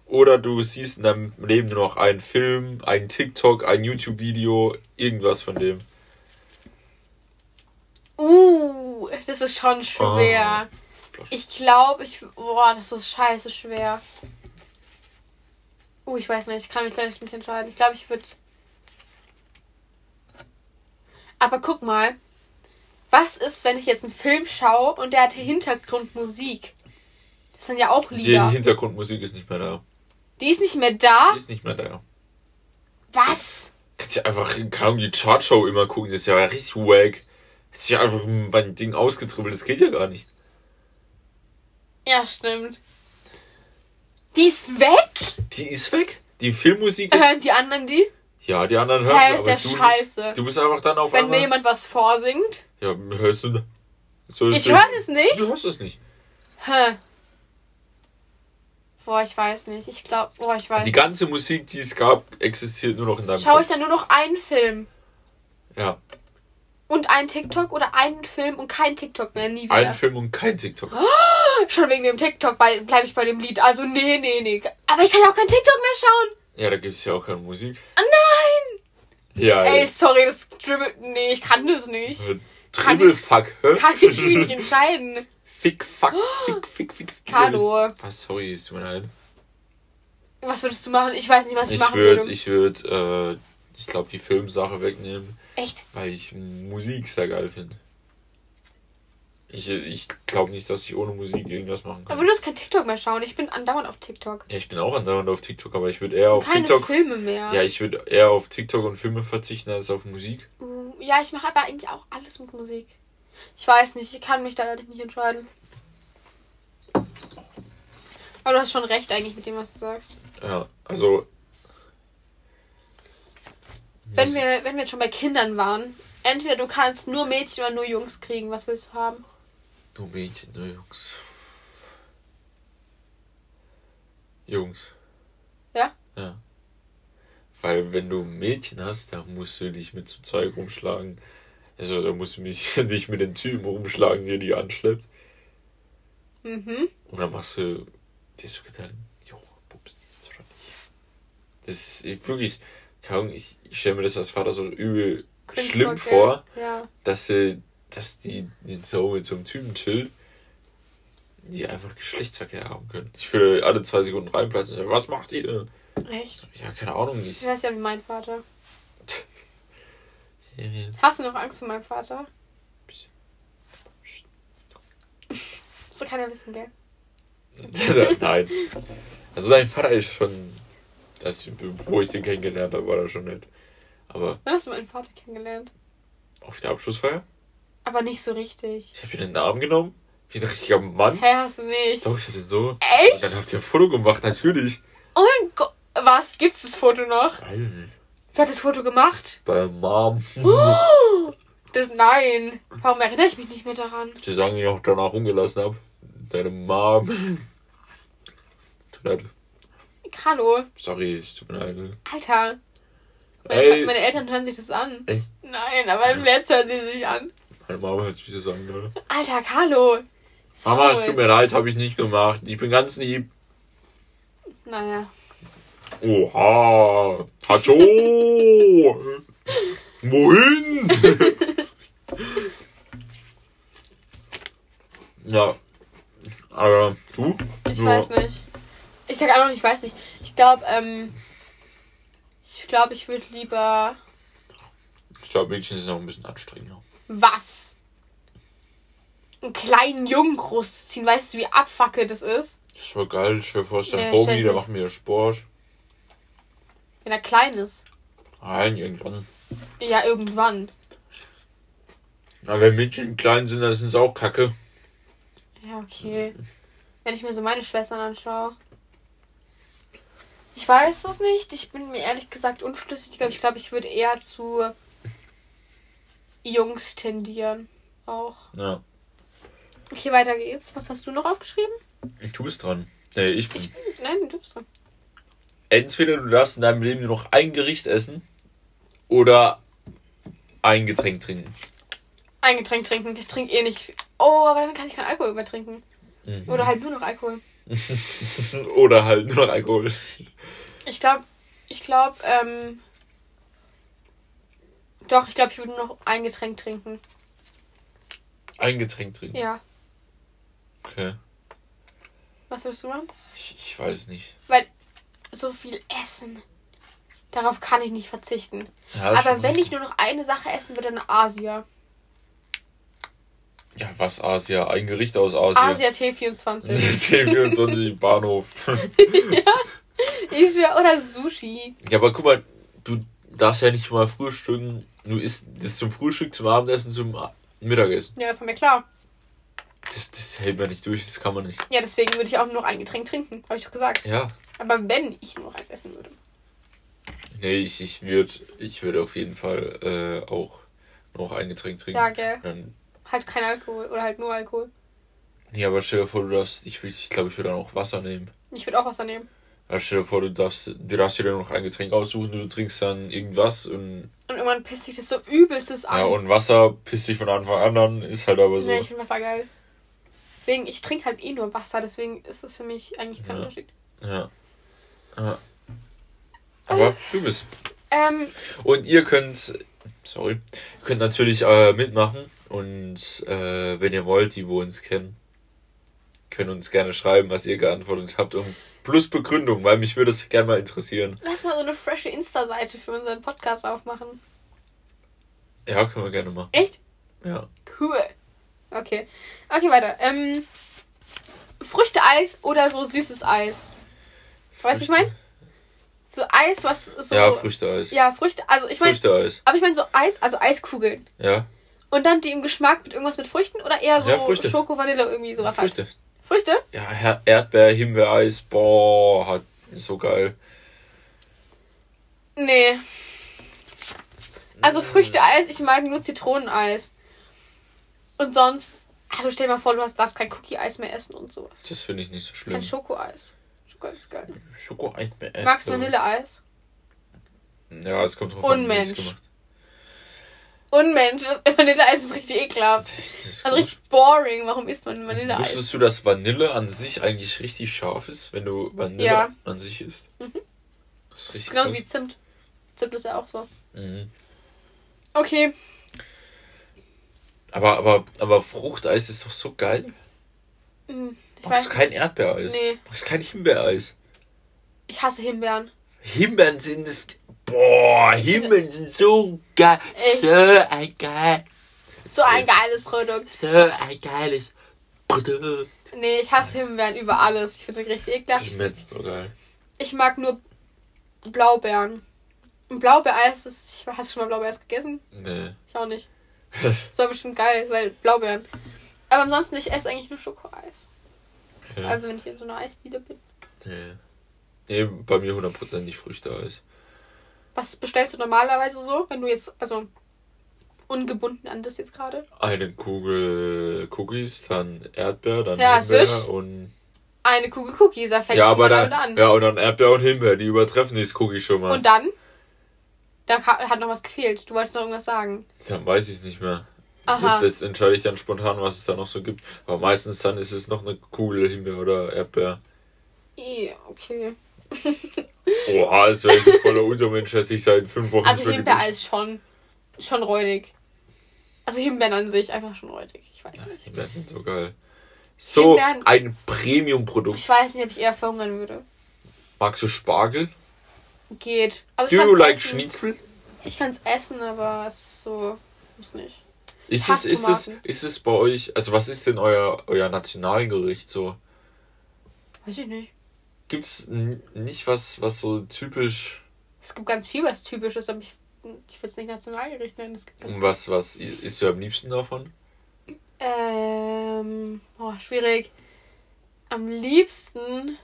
A: oder du siehst in deinem Leben nur noch einen Film, einen TikTok, ein YouTube-Video, irgendwas von dem.
B: Uh, das ist schon schwer.
A: Oh.
B: Ich glaube, ich. Boah, das ist scheiße schwer. Uh, ich weiß nicht. Ich kann mich leider nicht entscheiden. Ich glaube, ich würde. Aber guck mal. Was ist, wenn ich jetzt einen Film schaue und der hat Hintergrundmusik? Das sind ja auch
A: Die
B: Lieder.
A: Hintergrundmusik ist nicht mehr da.
B: Die ist nicht mehr da?
A: Die ist nicht mehr da.
B: Was?
A: Kannst ja einfach kaum die Chartshow immer gucken, das ist ja richtig wack. Hättest ja einfach mein Ding ausgetribbelt, das geht ja gar nicht.
B: Ja, stimmt. Die ist weg?
A: Die ist weg. Die Filmmusik ist.
B: Hören die anderen die?
A: Ja, die anderen hören
B: Hä,
A: sie,
B: ist ja
A: du
B: scheiße.
A: Nicht. Du bist einfach dann auf
B: Wenn mir
A: einmal.
B: jemand was vorsingt.
A: Ja, hörst du. So
B: Ich
A: es-
B: höre das nicht.
A: Du hörst das nicht.
B: Hä? Boah, ich weiß nicht. Ich glaube, boah, ich weiß
A: Die
B: nicht.
A: ganze Musik, die es gab, existiert nur noch in deinem
B: Schaue ich
A: Kopf.
B: dann nur noch einen Film
A: Ja,
B: und einen TikTok oder einen Film und kein TikTok mehr, nie wieder.
A: ein Film und kein TikTok.
B: Schon wegen dem TikTok bleibe ich bei dem Lied. Also nee, nee, nee. Aber ich kann ja auch kein TikTok mehr schauen.
A: Ja, da gibt es ja auch keine Musik.
B: Oh nein!
A: Ja,
B: Ey, sorry, das dribbelt. Nee, ich kann das nicht.
A: äh, Dribbelfuck, hä?
B: Kann ich mich nicht entscheiden.
A: Fick, fuck, fick, fick, fick, fick.
B: Kado.
A: Was, sorry, ist tut mir leid.
B: Was würdest du machen? Ich weiß nicht, was ich,
A: Ich
B: machen
A: würde,
B: würde.
A: ich würde, äh, ich glaube, die Filmsache wegnehmen,
B: Echt?
A: weil ich Musik sehr geil finde. Ich, ich glaube nicht, dass ich ohne Musik irgendwas machen kann.
B: Aber du hast kein TikTok mehr schauen. Ich bin andauernd auf TikTok.
A: Ja, ich bin auch andauernd auf TikTok, aber ich würde eher auf
B: Keine
A: TikTok.
B: Filme mehr.
A: Ja, ich würde eher auf TikTok und Filme verzichten als auf Musik.
B: Uh, ja, ich mache aber eigentlich auch alles mit Musik. Ich weiß nicht, ich kann mich da ehrlich nicht entscheiden. Aber du hast schon recht eigentlich mit dem, was du sagst.
A: Ja, also.
B: Wenn wir, wenn wir schon bei Kindern waren, entweder du kannst nur Mädchen oder nur Jungs kriegen, was willst du haben?
A: Nur Mädchen, nur Jungs. Jungs.
B: Ja?
A: Ja. Weil wenn du ein Mädchen hast, dann musst du dich mit so Zeug rumschlagen. Also da musst du mich, dich mit den Typen rumschlagen, der die anschleppt.
B: Mhm.
A: Und dann machst du dir so Gedanken, jo, pups, jetzt. Das ist wirklich, ich, ich stelle mir das als Vater so übel
B: Cringe
A: schlimm
B: vor? Ja.
A: dass sie, dass die den so mit so einem Typen chillt, die einfach Geschlechtsverkehr haben können. Ich würde alle zwei Sekunden reinplatzen. und sagen, Was macht ihr?
B: Echt?
A: Ja, keine Ahnung, ich.
B: Ist ja wie mein Vater. Hast du noch Angst vor meinem Vater? Das soll keiner wissen, gell?
A: Nein. Also dein Vater ist schon, das, wo ich den kennengelernt habe, war er schon nett. Aber
B: Wann hast du meinen Vater kennengelernt?
A: auf der Abschlussfeier,
B: Aber nicht so richtig.
A: ich habe dir den Arm genommen, wie ein richtiger Mann.
B: Hä, hast du nicht?
A: Doch, ich hab den so.
B: Echt?
A: Und dann habt ihr ein Foto gemacht, natürlich.
B: Oh mein Gott. Was? Gibt's das Foto noch?
A: Geil.
B: Wer hat das Foto gemacht?
A: Bei Mom.
B: Oh, das, nein. Warum erinnere ich mich nicht mehr daran?
A: Die sagen, die ich auch danach rumgelassen hab. Deine Mom. Tut leid.
B: Hallo.
A: Sorry, es tut mir leid.
B: Alter. Meine,
A: Ey.
B: meine Eltern hören sich das an.
A: Echt?
B: Nein, aber im Netz hören sie sich an.
A: Meine Mama hört sich das an, Leute.
B: Alter, Carlo.
A: Mama, es tut mir leid, habe ich nicht gemacht. Ich bin ganz lieb.
B: Naja.
A: Oha! Hacho! Wohin? ja. Aber du?
B: Ich
A: Ja.
B: weiß nicht. Ich sag einfach, ich weiß nicht. Ich glaube, ähm. Ich glaube, ich würde lieber.
A: Ich glaube, Mädchen sind noch ein bisschen anstrengender.
B: Was? Einen kleinen Jungen großzuziehen. Weißt du, wie abfacke das ist?
A: Das war geil. Ich dir vor, ist der
B: nicht.
A: macht mir Sport.
B: Wenn er klein ist.
A: Nein, irgendwann.
B: Ja, irgendwann.
A: Aber wenn Mädchen klein sind, dann sind sie auch kacke.
B: Ja, okay. Wenn ich mir so meine Schwestern anschaue. Ich weiß das nicht. Ich bin mir ehrlich gesagt unschlüssig. Aber ich glaube, ich würde eher zu Jungs tendieren. Auch.
A: Ja.
B: Okay, weiter geht's. Was hast du noch aufgeschrieben?
A: Du bist dran. Nee, ich bin.
B: Ich bin. Nein, du bist dran.
A: Entweder du darfst in deinem Leben nur noch ein Gericht essen oder ein Getränk trinken.
B: Ein Getränk trinken. Ich trinke eh nicht. viel. Oh, aber dann kann ich keinen Alkohol mehr trinken.
A: Mhm.
B: Oder halt nur noch Alkohol.
A: Oder halt nur noch Alkohol.
B: Ich glaube, ich glaube, ähm. Doch, ich glaube, ich würde nur noch ein Getränk trinken.
A: Ein Getränk trinken.
B: Ja.
A: Okay.
B: Was würdest du machen?
A: Ich, ich weiß nicht.
B: Weil so viel Essen. Darauf kann ich nicht verzichten.
A: Ja,
B: Aber wenn ich
A: richtig.
B: nur noch eine Sache essen würde, dann Asia.
A: Ja, was Asia? Ein Gericht aus Asien.
B: Asia T24.
A: T24 Bahnhof.
B: ich schwör, oder Sushi.
A: Ja, aber guck mal, du darfst ja nicht mal frühstücken. Du isst das zum Frühstück, zum Abendessen, zum Mittagessen.
B: Ja, das war mir klar.
A: Das, das hält man nicht durch, das kann man nicht.
B: Ja, deswegen würde ich auch nur noch ein Getränk trinken. Habe ich doch gesagt.
A: Ja.
B: Aber wenn ich nur noch eins essen würde.
A: Nee, ich, ich würde ich würd auf jeden Fall äh, auch noch ein Getränk trinken.
B: Ja, gell.
A: Dann,
B: Halt kein Alkohol oder halt nur Alkohol.
A: nee, aber stell dir vor, du darfst, ich, würd- ich glaube, ich würde dann auch Wasser nehmen.
B: Ich würde auch Wasser nehmen.
A: Ja, stell dir vor, du darfst, du darfst dir dann noch ein Getränk aussuchen, du trinkst dann irgendwas und,
B: Und irgendwann pisst sich das so übelstes an.
A: ja, und Wasser pisst dich von Anfang an an, ist halt aber so.
B: Nee, ich finde Wasser geil. Deswegen, ich trinke halt eh nur Wasser, deswegen ist es für mich eigentlich kein
A: Ja.
B: Unterschied.
A: Ja. ja. Aber du bist.
B: Ähm,
A: Und ihr könnt, sorry, ihr könnt natürlich äh, mitmachen und äh, wenn ihr wollt, die wo uns kennen, können uns gerne schreiben, was ihr geantwortet habt und Plus Begründung, weil mich würde es gerne mal interessieren.
B: Lass mal so eine frische Insta-Seite für unseren Podcast aufmachen.
A: Ja, können wir gerne machen.
B: Echt?
A: Ja.
B: Cool. Okay. Okay, weiter. Ähm, Früchte-Eis oder so süßes Eis? Weißt du, ich meine? So Eis, was so.
A: Ja, Früchteeis.
B: Ja, Früchte. Also ich meine.
A: Früchteeis.
B: Aber ich meine so Eis, also Eiskugeln.
A: Ja.
B: Und dann die im Geschmack mit irgendwas mit Früchten oder eher so
A: Ja, Früchte.
B: Schoko, Vanille, irgendwie sowas
A: Früchte.
B: halt. Früchte?
A: Ja, Erdbeer, Himbeereis, boah, hat, ist so geil.
B: Nee. Also Früchte-Eis, ich mag nur Zitroneneis. Und sonst, also stell dir mal vor, du hast, darfst kein Cookie-Eis mehr essen und sowas.
A: Das finde ich nicht so schlimm.
B: Kein Schokoeis. Schokoeis ist geil.
A: Schokoeis mit
B: Magst du. Vanilleeis?
A: Ja, es kommt drauf an, wie
B: Unmensch.
A: es gemacht
B: Unmensch, das Vanilleeis ist richtig ekelhaft.
A: Das ist
B: Also richtig boring. Warum isst man Vanilleeis?
A: Wusstest du, dass Vanille an sich eigentlich richtig scharf ist, wenn du Vanille
B: Ja.
A: an sich isst?
B: Mhm.
A: Das ist
B: Das ist
A: richtig
B: genauso
A: krass.
B: wie Zimt. Zimt ist ja auch so.
A: Mhm.
B: Okay.
A: Aber, aber, aber Fruchteis ist doch so geil.
B: Hm, Ich
A: Magst du kein Erdbeereis?
B: Nee.
A: Magst du kein Himbeereis?
B: Ich hasse Himbeeren.
A: Himbeeren sind es. Boah, Himbeeren sind so geil.
B: Echt?
A: So ein geil.
B: So ein geiles Produkt.
A: So ein geiles Produkt.
B: Nee, ich hasse Himbeeren über alles. Ich finde sie richtig ekelhaft.
A: Himbeeren sind so geil.
B: Ich mag nur Blaubeeren. Und Blaubeereis ist. Ich, hast du schon mal Blaubeereis gegessen?
A: Nee.
B: Ich auch nicht. Das war bestimmt geil, weil Blaubeeren. Aber ansonsten, ich esse eigentlich nur Schokoeis.
A: Okay.
B: Also wenn ich in so einer Eisdiele bin.
A: nee. Nee, bei mir hundertprozentig Früchteeis.
B: Was bestellst du normalerweise so, wenn du jetzt, also ungebunden an das jetzt gerade?
A: Eine Kugel Cookies, dann Erdbeer, dann
B: Ja,
A: Himbeer und.
B: Eine Kugel Cookies, da fängt
A: Ja, aber dann.
B: an.
A: Ja, und dann Erdbeer und Himbeer, die übertreffen dieses Cookie schon mal.
B: Und dann? Da hat noch was gefehlt. Du wolltest noch irgendwas sagen.
A: Dann weiß ich es nicht mehr.
B: Aha.
A: Das, das entscheide ich dann spontan, was es da noch so gibt. Aber meistens dann ist es noch eine Kugel Himbeer oder Erdbeer.
B: Eh, okay.
A: Oha, es wäre so voller Untermensch, dass ich seit fünf Wochen
B: Also Himbeereis schon, schon räudig. Also Himbeeren an sich einfach schon räudig. Ich weiß nicht.
A: Himbeeren sind so geil. So
B: Himbeeren-
A: ein Premium-Produkt.
B: Ich weiß nicht, ob ich eher verhungern würde.
A: Magst du Spargel?
B: Geht. Also
A: Do
B: ich
A: you like
B: essen.
A: Schnitzel?
B: Ich kann es essen, aber es ist so. Muss nicht.
A: Ist es, ist, es, ist es bei euch, also was ist denn euer, euer Nationalgericht so?
B: Weiß ich nicht.
A: Gibt's n- nicht was, was so typisch,
B: Es gibt ganz viel, was typisch ist, aber ich, ich will es nicht Nationalgericht nennen. Es gibt
A: was, was isst du am liebsten davon?
B: Ähm, oh, schwierig. Am liebsten.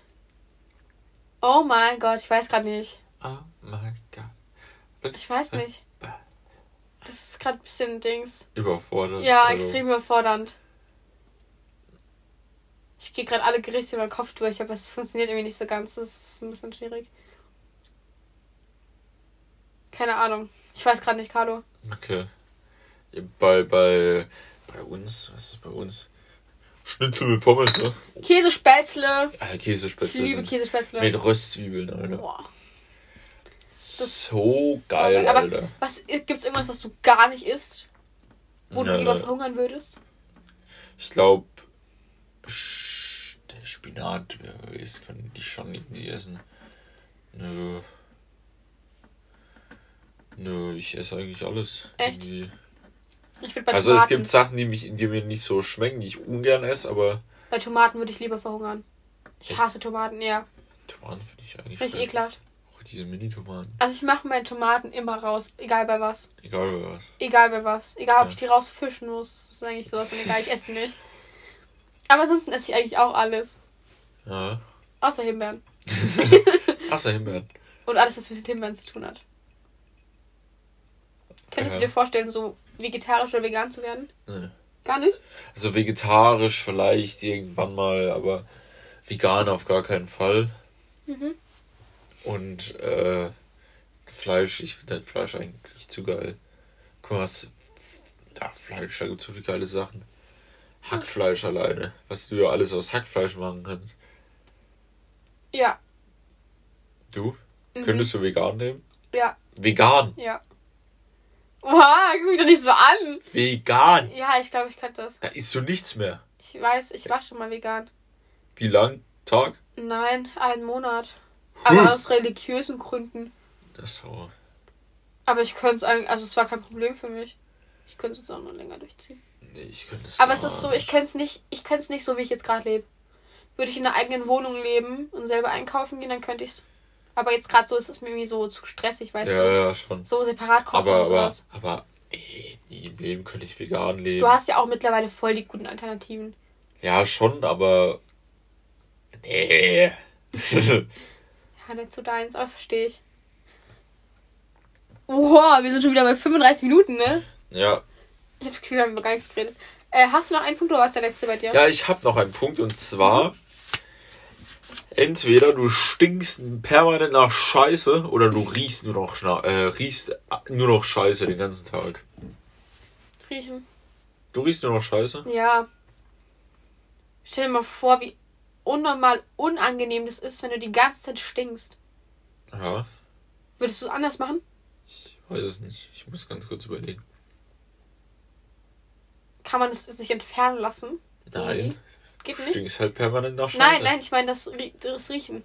B: Oh mein Gott, ich weiß gerade nicht.
A: Oh my god.
B: Ich weiß nicht. Das ist gerade ein bisschen Dings.
A: Überfordert.
B: Ja,
A: also-
B: extrem überfordernd. Ich gehe gerade alle Gerichte in meinem Kopf durch, aber es funktioniert irgendwie nicht so ganz. Das ist ein bisschen schwierig. Keine Ahnung. Ich weiß gerade nicht, Carlo.
A: Okay. Bei, bei, bei uns, was ist bei uns? Schnitzel mit Pommes, ne?
B: Käsespätzle.
A: Ah,
B: Ich
A: Käsespätzle
B: liebe
A: sind
B: Käsespätzle.
A: mit Röstzwiebeln, Alter.
B: Boah.
A: So geil,
B: Aber
A: Alter.
B: was gibt's irgendwas, was du gar nicht isst? Wo
A: Ja,
B: du lieber verhungern würdest?
A: Ich glaube, Spinat, wer weiß, können die schon irgendwie essen. Nö. Nö, ich esse eigentlich alles.
B: Echt?
A: Irgendwie.
B: Ich würde bei
A: Also
B: Tomaten.
A: es gibt Sachen, die, mich, die mir nicht so schmecken, die ich ungern esse, aber
B: Bei Tomaten würde ich lieber verhungern. Ich
A: Echt?
B: hasse Tomaten, ja.
A: Tomaten finde ich eigentlich
B: Richtig ekelhaft.
A: Auch diese Mini-Tomaten.
B: Also ich mache meine Tomaten immer raus, egal bei was.
A: Egal bei was.
B: Egal bei was. Egal ob
A: Ja.
B: ich die rausfischen muss. Das ist eigentlich sowas von egal, ich esse die nicht. Aber ansonsten esse ich eigentlich auch alles.
A: Ja.
B: Außer Himbeeren.
A: Außer Himbeeren.
B: Und alles, was mit Himbeeren zu tun hat. Könntest
A: Ja.
B: du dir vorstellen, so vegetarisch oder vegan zu werden?
A: Nee.
B: Gar nicht?
A: Also vegetarisch vielleicht irgendwann mal, aber vegan auf gar keinen Fall.
B: Mhm.
A: Und äh, Fleisch, ich finde Fleisch eigentlich zu geil. Guck mal, was. Ja, Fleisch, da gibt so viele geile Sachen. Hackfleisch alleine. Was du ja alles aus Hackfleisch machen kannst.
B: Ja.
A: Du?
B: Mhm.
A: Könntest du vegan nehmen?
B: Ja.
A: Vegan!
B: Ja. Oha, guck mich doch nicht so an.
A: Vegan!
B: Ja, ich glaube, ich könnte das.
A: Da isst du nichts mehr.
B: Ich weiß, ich war schon mal vegan.
A: Wie lang? Tag?
B: Nein, einen Monat. Aber
A: Hm.
B: aus religiösen Gründen.
A: Ach so.
B: Aber ich könnte es eigentlich, also es war kein Problem für mich. Ich könnte es jetzt auch noch länger durchziehen.
A: Nee, ich könnte es
B: Aber es ist so, ich könnte es nicht, ich könnte es nicht so, wie ich jetzt gerade lebe. Würde ich in einer eigenen Wohnung leben und selber einkaufen gehen, dann könnte ich es. Aber jetzt gerade so ist es mir irgendwie so zu stressig, weißt
A: Ja,
B: du?
A: ja, schon.
B: So separat kochen
A: Aber,
B: und
A: aber,
B: sowas.
A: aber, ey, nie im Leben könnte ich vegan leben.
B: Du hast ja auch mittlerweile voll die guten Alternativen.
A: Ja, schon, aber. Nee.
B: Ja, nicht so deins, aber verstehe ich. Wow, wir sind schon wieder bei 35 Minuten, ne?
A: Ja.
B: Ich habe das Gefühl, wir haben über gar nichts geredet. Äh, hast du noch einen Punkt oder was der letzte bei dir?
A: Ja, ich habe noch einen Punkt und zwar. Entweder du stinkst permanent nach Scheiße oder du riechst nur noch, äh, riechst nur noch Scheiße den ganzen Tag.
B: Riechen.
A: Du riechst nur noch Scheiße?
B: Ja. Stell dir mal vor, wie unnormal unangenehm das ist, wenn du die ganze Zeit stinkst.
A: Ja,
B: Würdest du es anders machen?
A: ich weiß es nicht. Ich muss ganz kurz überlegen.
B: Kann man es sich entfernen lassen?
A: Nein.
B: Geht nicht?
A: stinkst halt permanent nach Scheiße.
B: Nein, nein, ich meine das, das Riechen.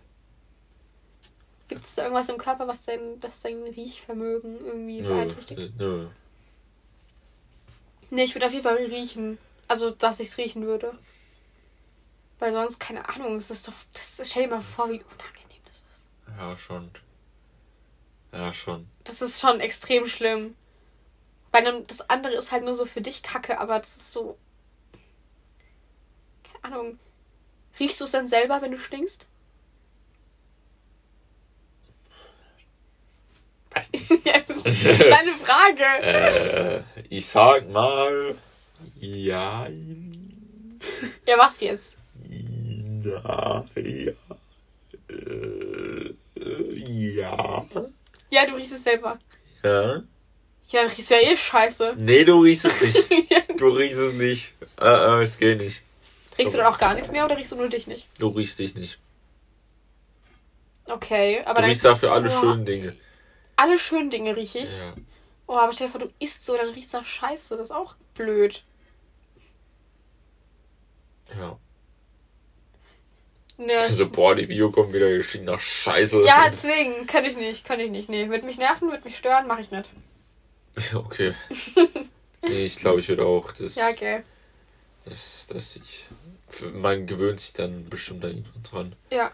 B: Gibt es da irgendwas im Körper, was dein, das dein Riechvermögen irgendwie
A: Nö,
B: beeinträchtigt?
A: äh, nö.
B: Nee, ich würde auf jeden Fall riechen. Also, dass ich es riechen würde. Weil sonst, keine Ahnung, es ist doch. Das, stell dir mal vor, wie unangenehm das ist.
A: Ja, schon. Ja, schon.
B: Das ist schon extrem schlimm. Bei einem, das andere ist halt nur so für dich Kacke, aber das ist so. Keine Ahnung. Riechst du es dann selber, wenn du stinkst?
A: Weiß nicht.
B: das ist, das ist deine Frage.
A: äh, ich sag mal. Ja.
B: Ja, was jetzt?
A: Na, ja. Äh, ja.
B: Ja, du riechst es selber.
A: Ja.
B: Ja, dann riechst du ja eh scheiße.
A: Nee, du riechst es nicht. Du riechst es nicht. Äh, äh, es geht nicht.
B: riechst du dann auch gar nichts mehr oder riechst du nur dich nicht?
A: Du riechst dich nicht.
B: Okay, aber
A: Du
B: dann.
A: riechst dafür alle
B: Boah,
A: schönen Dinge.
B: Alle schönen Dinge riech ich.
A: Ja.
B: Oh, aber stell dir vor, du isst so, dann riecht's nach Scheiße. Das ist auch blöd.
A: ja.
B: Ne,
A: Also, boah, die Video kommt wieder geschickt nach Scheiße.
B: ja, deswegen. Kann ich nicht, kann ich nicht. Nee, wird mich nerven, wird mich stören, mache ich nicht.
A: Okay. Nee, ich glaube, ich würde auch das.
B: Ja, okay.
A: Das, das ich. Man gewöhnt sich dann bestimmt da irgendwann dran.
B: Ja.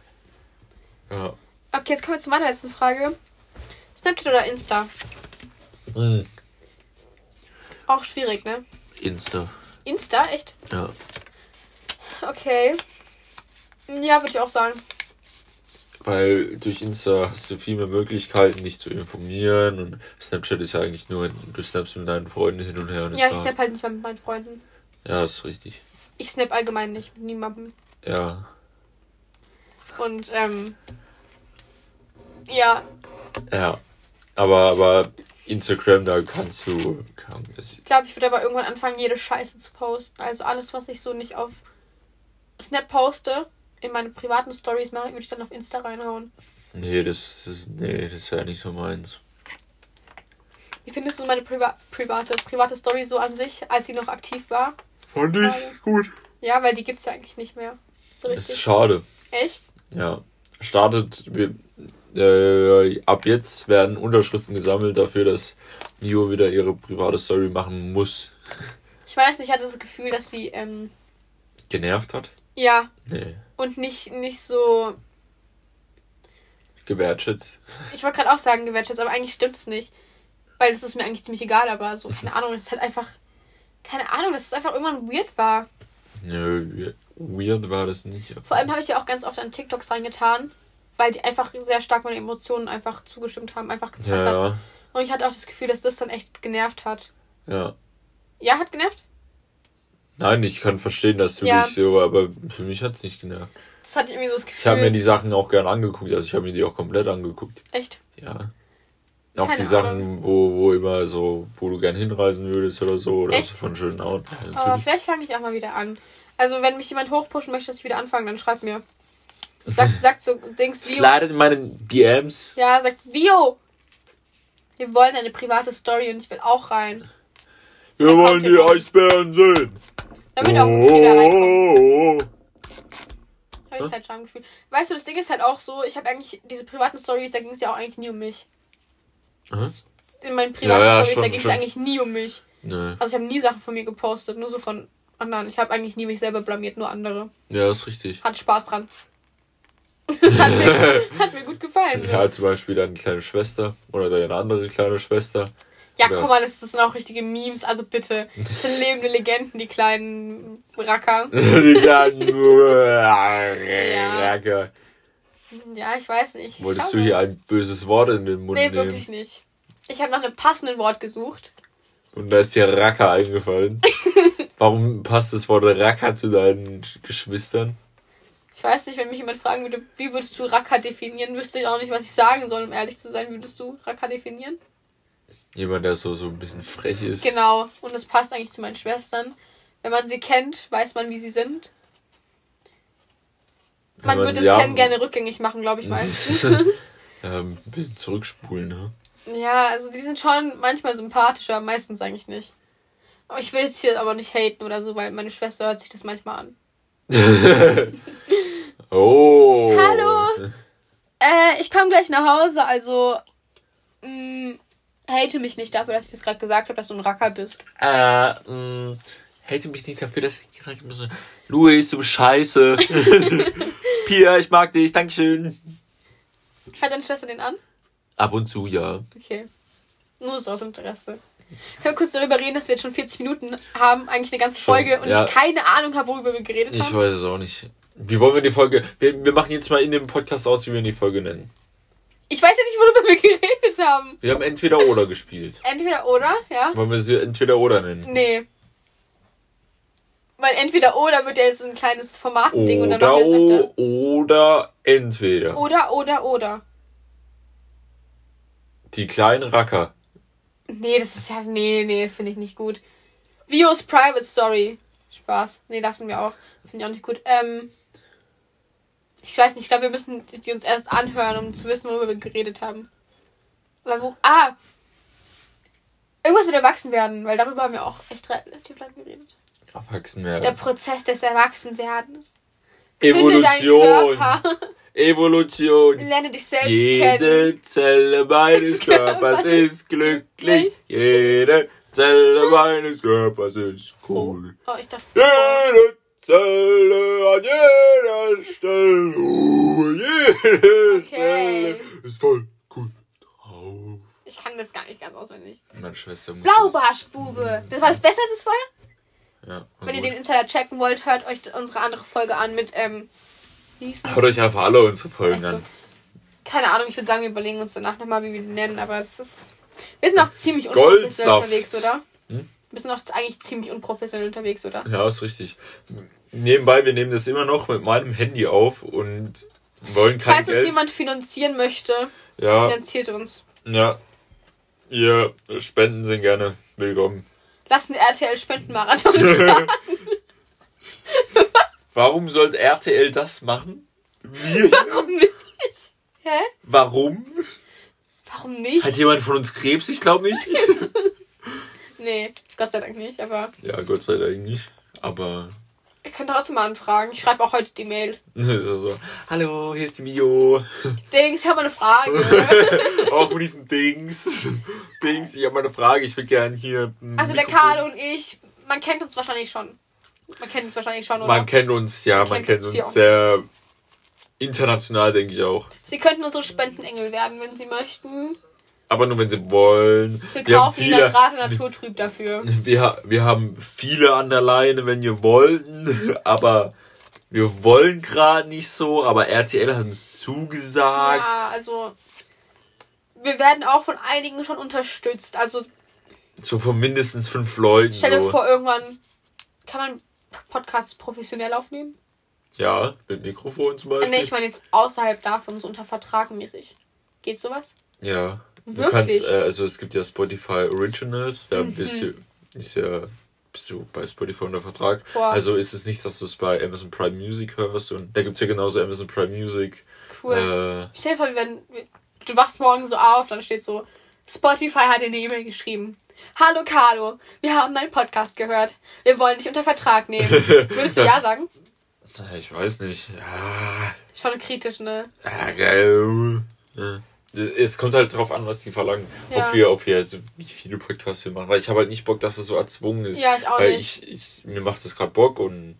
A: Ja.
B: Okay, jetzt kommen wir zu meiner letzten Frage. Snapchat oder Insta?
A: Mhm.
B: Auch schwierig, ne?
A: Insta.
B: Insta, echt?
A: Ja.
B: Okay. Ja, würde ich auch sagen.
A: Weil durch Insta hast du viel mehr Möglichkeiten, dich zu informieren und Snapchat ist ja eigentlich nur, du snappst mit deinen Freunden hin und her. Und
B: Ja, ich snap halt nicht mal mit meinen Freunden.
A: Ja, ist richtig.
B: Ich snap allgemein nicht mit niemandem.
A: Ja.
B: Und, ähm. Ja,
A: Ja. Aber, aber Instagram, da kannst du. Kann,
B: ich glaube, ich würde aber irgendwann anfangen, jede Scheiße zu posten. Also alles, was ich so nicht auf Snap poste, in meine privaten Stories mache, würde ich dann auf Insta reinhauen.
A: nee, das, das, nee, das wäre nicht so meins.
B: Wie findest du meine Priva private, private Story so an sich, als sie noch aktiv war?
A: Fand
B: Schade.
A: gut.
B: Ja, weil die gibt's ja eigentlich nicht mehr. So
A: Das ist schade.
B: Echt?
A: Ja. Startet, wir, äh, ab jetzt werden Unterschriften gesammelt dafür, dass Nio wieder ihre private Story machen muss.
B: Ich weiß nicht, ich hatte das Gefühl, dass sie, ähm,
A: Genervt hat?
B: Ja,
A: Nee.
B: und nicht, nicht so.
A: Gewertschätzt.
B: Ich wollte gerade auch sagen, gewertschätzt, aber eigentlich stimmt es nicht. Weil es ist mir eigentlich ziemlich egal, aber so, keine Ahnung, es ist halt einfach. Keine Ahnung, dass es einfach irgendwann weird war.
A: Nö, we- weird war das nicht.
B: Vor allem habe ich ja auch ganz oft an TikToks reingetan, weil die einfach sehr stark meine Emotionen einfach zugestimmt haben, einfach gepasst hat.
A: Ja,
B: Und ich hatte auch das Gefühl, dass das dann echt genervt hat.
A: ja.
B: Ja, hat genervt?
A: Nein, ich kann verstehen, dass du
B: Ja.
A: dich so, aber für mich hat es nicht genervt.
B: Das hatte ich irgendwie so das
A: Ich habe mir
B: Gefühl.
A: die Sachen auch gern angeguckt, also ich habe mir die auch komplett angeguckt.
B: Echt?
A: Ja. Auch
B: Keine
A: die Sachen, wo, wo immer so, wo du gern hinreisen würdest oder so, oder
B: Echt?
A: so von schönen Orten. Ja,
B: Aber vielleicht fange ich auch mal wieder an. Also, wenn mich jemand hochpushen möchte, dass ich wieder anfange, dann schreibt mir. Sagt, sagt so Dings, Vio.
A: Slidet in meinen DMs.
B: Ja, sagt Vio. Wir wollen eine private Story und ich will auch rein.
A: Wir wollen die Eisbären sehen.
B: Wird auch reinkommen.
A: Oh,
B: Dann habe ich kein Schamgefühl. Weißt du, das Ding ist halt auch so, ich habe eigentlich diese privaten Stories, da ging es ja auch eigentlich nie um mich.
A: Hä?
B: In meinen privaten
A: Ja, ja,
B: Stories, da ging es eigentlich nie um mich.
A: Nö.
B: Also ich habe nie Sachen von mir gepostet, nur so von anderen. Ich habe eigentlich nie mich selber blamiert, nur andere.
A: Ja, ist richtig.
B: Hat Spaß dran. hat, mir, hat mir gut gefallen. So.
A: Ja, zum Beispiel deine kleine Schwester oder deine andere kleine Schwester.
B: Ja,
A: Oder-
B: guck mal, das, das sind auch richtige Memes. Also bitte, das sind lebende Legenden, die kleinen Racker.
A: Die kleinen Racker.
B: Ja, ich weiß nicht. Ich
A: Wolltest du hier ein böses Wort in den Mund
B: Nee,
A: nehmen?
B: wirklich nicht. Ich habe nach einem passenden Wort gesucht.
A: Und da ist dir Racker eingefallen. Warum passt das Wort Racker zu deinen Geschwistern?
B: Ich weiß nicht, wenn mich jemand fragen würde, wie würdest du Racker definieren, wüsste ich auch nicht, was ich sagen soll, um ehrlich zu sein. Würdest du Racker definieren?
A: Jemand, der so, so ein bisschen frech ist.
B: Genau. Und das passt eigentlich zu meinen Schwestern. Wenn man sie kennt, weiß man, wie sie sind.
A: Wenn
B: Man, würde das
A: ja,
B: Kennen gerne rückgängig machen, glaube ich meistens.
A: ähm, ein bisschen zurückspulen, ne?
B: ja, also die sind schon manchmal sympathischer, meistens eigentlich nicht. Aber ich will jetzt hier aber nicht haten oder so, weil meine Schwester hört sich das manchmal an.
A: Oh.
B: Hallo. Äh, ich komme gleich nach Hause, also mh, hate mich nicht dafür, dass ich das gerade gesagt habe, dass du ein Racker bist.
A: Äh, mh, hate mich nicht dafür, dass ich gesagt habe, Luis, du bist scheiße. Pia, ich mag dich, Dankeschön.
B: Hat deine Schwester den an?
A: Ab und zu, ja.
B: Okay. Nur so aus Interesse. Ich will kurz darüber reden, dass wir jetzt schon 40 Minuten haben, eigentlich eine ganze
A: Schon,
B: Folge und
A: ja.
B: ich keine Ahnung habe, worüber wir geredet
A: Ich
B: haben.
A: weiß es auch nicht. Wie wollen wir die Folge? Wir, wir machen jetzt mal in dem Podcast aus, wie wir die Folge nennen.
B: Ich weiß ja nicht, worüber wir geredet haben.
A: Wir haben entweder oder gespielt.
B: Entweder oder, ja?
A: Wollen wir sie entweder oder nennen?
B: Nee. Weil entweder oder wird ja jetzt ein kleines Formatending und dann machen wir es öfter.
A: oder entweder.
B: Oder, oder, oder.
A: Die kleinen Racker.
B: Nee, das ist ja. Nee, nee, finde ich nicht gut. Vios Private Story. Spaß. Nee, lassen wir auch. Finde ich auch nicht gut. Ähm. Ich weiß nicht, ich glaube, wir müssen die uns erst anhören, um zu wissen, worüber wir geredet haben. Aber wo. Ah! Irgendwas mit Erwachsenwerden, weil darüber haben wir auch echt relativ lang geredet.
A: Erwachsen
B: Der. Prozess des Erwachsenwerdens.
A: Evolution. Evolution.
B: Lerne dich selbst kennen.
A: Jede Zelle meines
B: Körpers
A: ist glücklich. Jede Zelle meines Körpers ist
B: Oh,
A: cool.
B: oh ich dachte.
A: Jede Zelle an jeder Stelle. Oh, jede
B: Okay.
A: Zelle ist voll gut drauf.
B: Ich kann das gar nicht ganz auswendig.
A: Meine Schwester muss
B: Blaubarschbube. Das war das besser als das vorher?
A: Ja,
B: Wenn ihr
A: gut.
B: den Insider checken wollt, hört euch unsere andere Folge an mit, ähm?
A: Hört euch einfach alle unsere Folgen an.
B: Keine Ahnung, ich würde sagen, wir überlegen uns danach nochmal, wie wir die nennen, aber das ist. Wir sind auch ziemlich unprofessionell unterwegs, oder?
A: Hm?
B: Wir sind auch eigentlich ziemlich unprofessionell unterwegs, oder?
A: Ja, ist richtig. Nebenbei, wir nehmen das immer noch mit meinem Handy auf und wollen kein
B: Falls uns
A: Geld.
B: jemand finanzieren möchte,
A: ja,
B: finanziert uns.
A: ja. Ihr Spenden sind gerne willkommen.
B: Lasst einen RTL-Spendenmarathon starten.
A: Warum sollte RTL das machen? Wir?
B: Warum nicht? Hä?
A: Warum?
B: Warum nicht?
A: Hat jemand von uns Krebs? Ich glaube nicht.
B: Nee, Gott sei Dank nicht, aber
A: ja, Gott sei Dank nicht. Aber
B: ihr könnt trotzdem mal anfragen. Ich schreibe auch heute die Mail.
A: so, so. Hallo, hier ist die Mio.
B: Dings, ich habe eine Frage.
A: Auch mit diesen Dings. Dings, ich habe mal eine Frage. Ich will gerne hier.
B: Also der. Karl und ich, man kennt uns wahrscheinlich schon. Man kennt uns wahrscheinlich schon, oder?
A: Man kennt uns, ja, man,
B: kennt
A: kennt
B: uns
A: sehr international, denke ich auch.
B: Sie könnten unsere Spendenengel werden, wenn sie möchten.
A: Aber nur wenn sie wollen.
B: Wir
A: haben
B: kaufen ihnen gerade Naturtrüb dafür.
A: wir, wir haben viele an der Leine, wenn wir wollten, aber wir wollen gerade nicht so, aber RTL hat uns zugesagt.
B: Ja, also wir werden auch von einigen schon unterstützt. Also
A: So von mindestens fünf Leuten.
B: stell dir
A: so.
B: vor, irgendwann kann man Podcasts professionell aufnehmen.
A: Ja, mit Mikrofon zum
B: Äh,
A: Beispiel.
B: Nee, ich meine jetzt außerhalb davon, so unter Vertrag mäßig. Geht sowas?
A: Ja. Du
B: Wirklich?
A: kannst, äh, also es gibt ja Spotify Originals, da
B: Mhm.
A: bist du, ist ja, bist du bei Spotify unter Vertrag.
B: Boah.
A: Also ist es nicht, dass du es bei Amazon Prime Music hörst und da gibt's ja genauso Amazon Prime Music.
B: Cool.
A: Äh,
B: Stell dir vor, wir- du wachst morgen so auf, dann steht so, Spotify hat dir eine E-Mail geschrieben. Hallo Carlo, wir haben deinen Podcast gehört. Wir wollen dich unter Vertrag nehmen. Würdest du ja sagen?
A: Ich weiß nicht. Ja.
B: Schon kritisch, ne?
A: Ja, geil. Ja. Es kommt halt drauf an, was die verlangen.
B: Ja.
A: Ob wir, ob wir, also wie viele Podcasts wir machen. Weil ich habe halt nicht Bock, dass es so erzwungen ist.
B: Ja, ich auch
A: Weil
B: nicht.
A: ich, ich, mir macht das gerade Bock und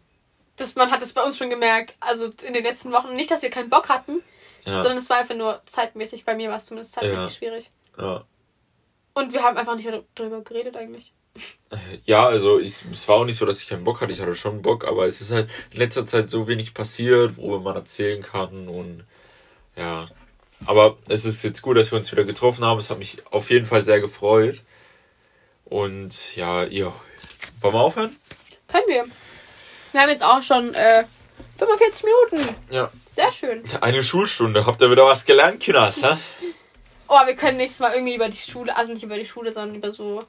B: Das, man hat es bei uns schon gemerkt. Also in den letzten Wochen nicht, dass wir keinen Bock hatten,
A: ja,
B: sondern es war einfach nur zeitmäßig. Bei mir war es zumindest zeitmäßig
A: Ja.
B: schwierig.
A: ja.
B: Und wir haben einfach nicht darüber geredet eigentlich.
A: Ja, also ich, es war auch nicht so, dass ich keinen Bock hatte. Ich hatte schon Bock, aber es ist halt in letzter Zeit so wenig passiert, worüber man erzählen kann und ja. Aber es ist jetzt gut, dass wir uns wieder getroffen haben. Es hat mich auf jeden Fall sehr gefreut. Und ja, ihr. Wollen wir aufhören?
B: Können wir. Wir haben jetzt auch schon äh, 45 Minuten.
A: Ja.
B: Sehr schön.
A: Eine Schulstunde. Habt ihr wieder was gelernt, Kinders?
B: Oh, wir können nächstes Mal irgendwie über die Schule, also nicht über die Schule, sondern über so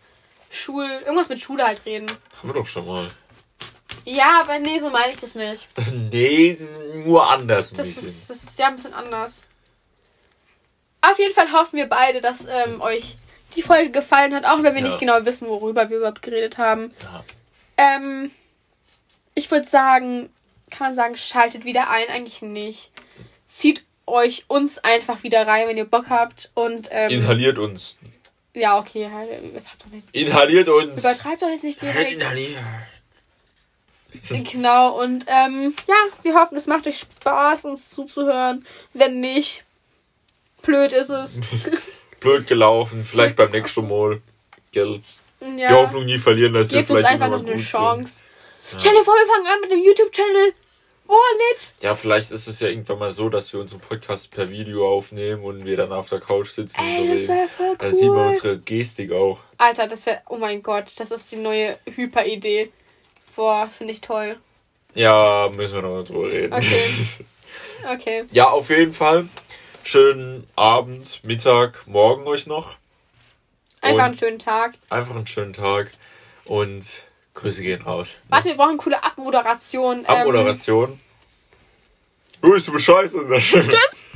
B: Schul, irgendwas mit Schule halt reden.
A: Haben wir doch schon mal.
B: Ja, aber nee, so meine ich das nicht.
A: Nee, nur anders
B: Das ist, das ist ja ein bisschen anders. Auf jeden Fall hoffen wir beide, dass ähm, euch die Folge gefallen hat, auch wenn wir
A: Ja.
B: nicht genau wissen, worüber wir überhaupt geredet haben.
A: Ja.
B: Ähm, ich würde sagen, kann man sagen, schaltet wieder ein, eigentlich nicht. Zieht euch uns einfach wieder rein, wenn ihr Bock habt. Und ähm,
A: Inhaliert uns.
B: ja, okay, das habt doch nicht.
A: Inhaliert uns.
B: Übertreibt doch jetzt nicht direkt.
A: Inhaliert.
B: Genau, und ähm, ja, wir hoffen, es macht euch Spaß, uns zuzuhören. Wenn nicht, blöd ist es.
A: Blöd gelaufen. Vielleicht beim nächsten Mal. Gell? Die
B: ja.
A: Hoffnung nie verlieren, dass wir
B: Gebt uns
A: vielleicht
B: einfach noch
A: irgendwann
B: eine
A: gut
B: Chance. Stell dir vor, wir fangen an mit einem YouTube-Channel. Oh, nett.
A: Ja, vielleicht ist es ja irgendwann mal so, dass wir unseren Podcast per Video aufnehmen und wir dann auf der Couch sitzen
B: Ey,
A: und so
B: das wäre voll
A: Da sieht man
B: cool.
A: unsere Gestik auch.
B: Alter, das wäre, oh mein Gott, das ist die neue Hyper-Idee. Boah, finde ich toll.
A: Ja, müssen wir noch mal drüber reden.
B: Okay. Okay.
A: ja, auf jeden Fall. Schönen Abend, Mittag, Morgen euch noch.
B: Einfach einen schönen Tag.
A: Einfach einen schönen Tag und Grüße gehen raus.
B: Warte, wir brauchen coole Abmoderation. Ähm,
A: Abmoderation. Du bist du bescheißen.
B: Tschüss.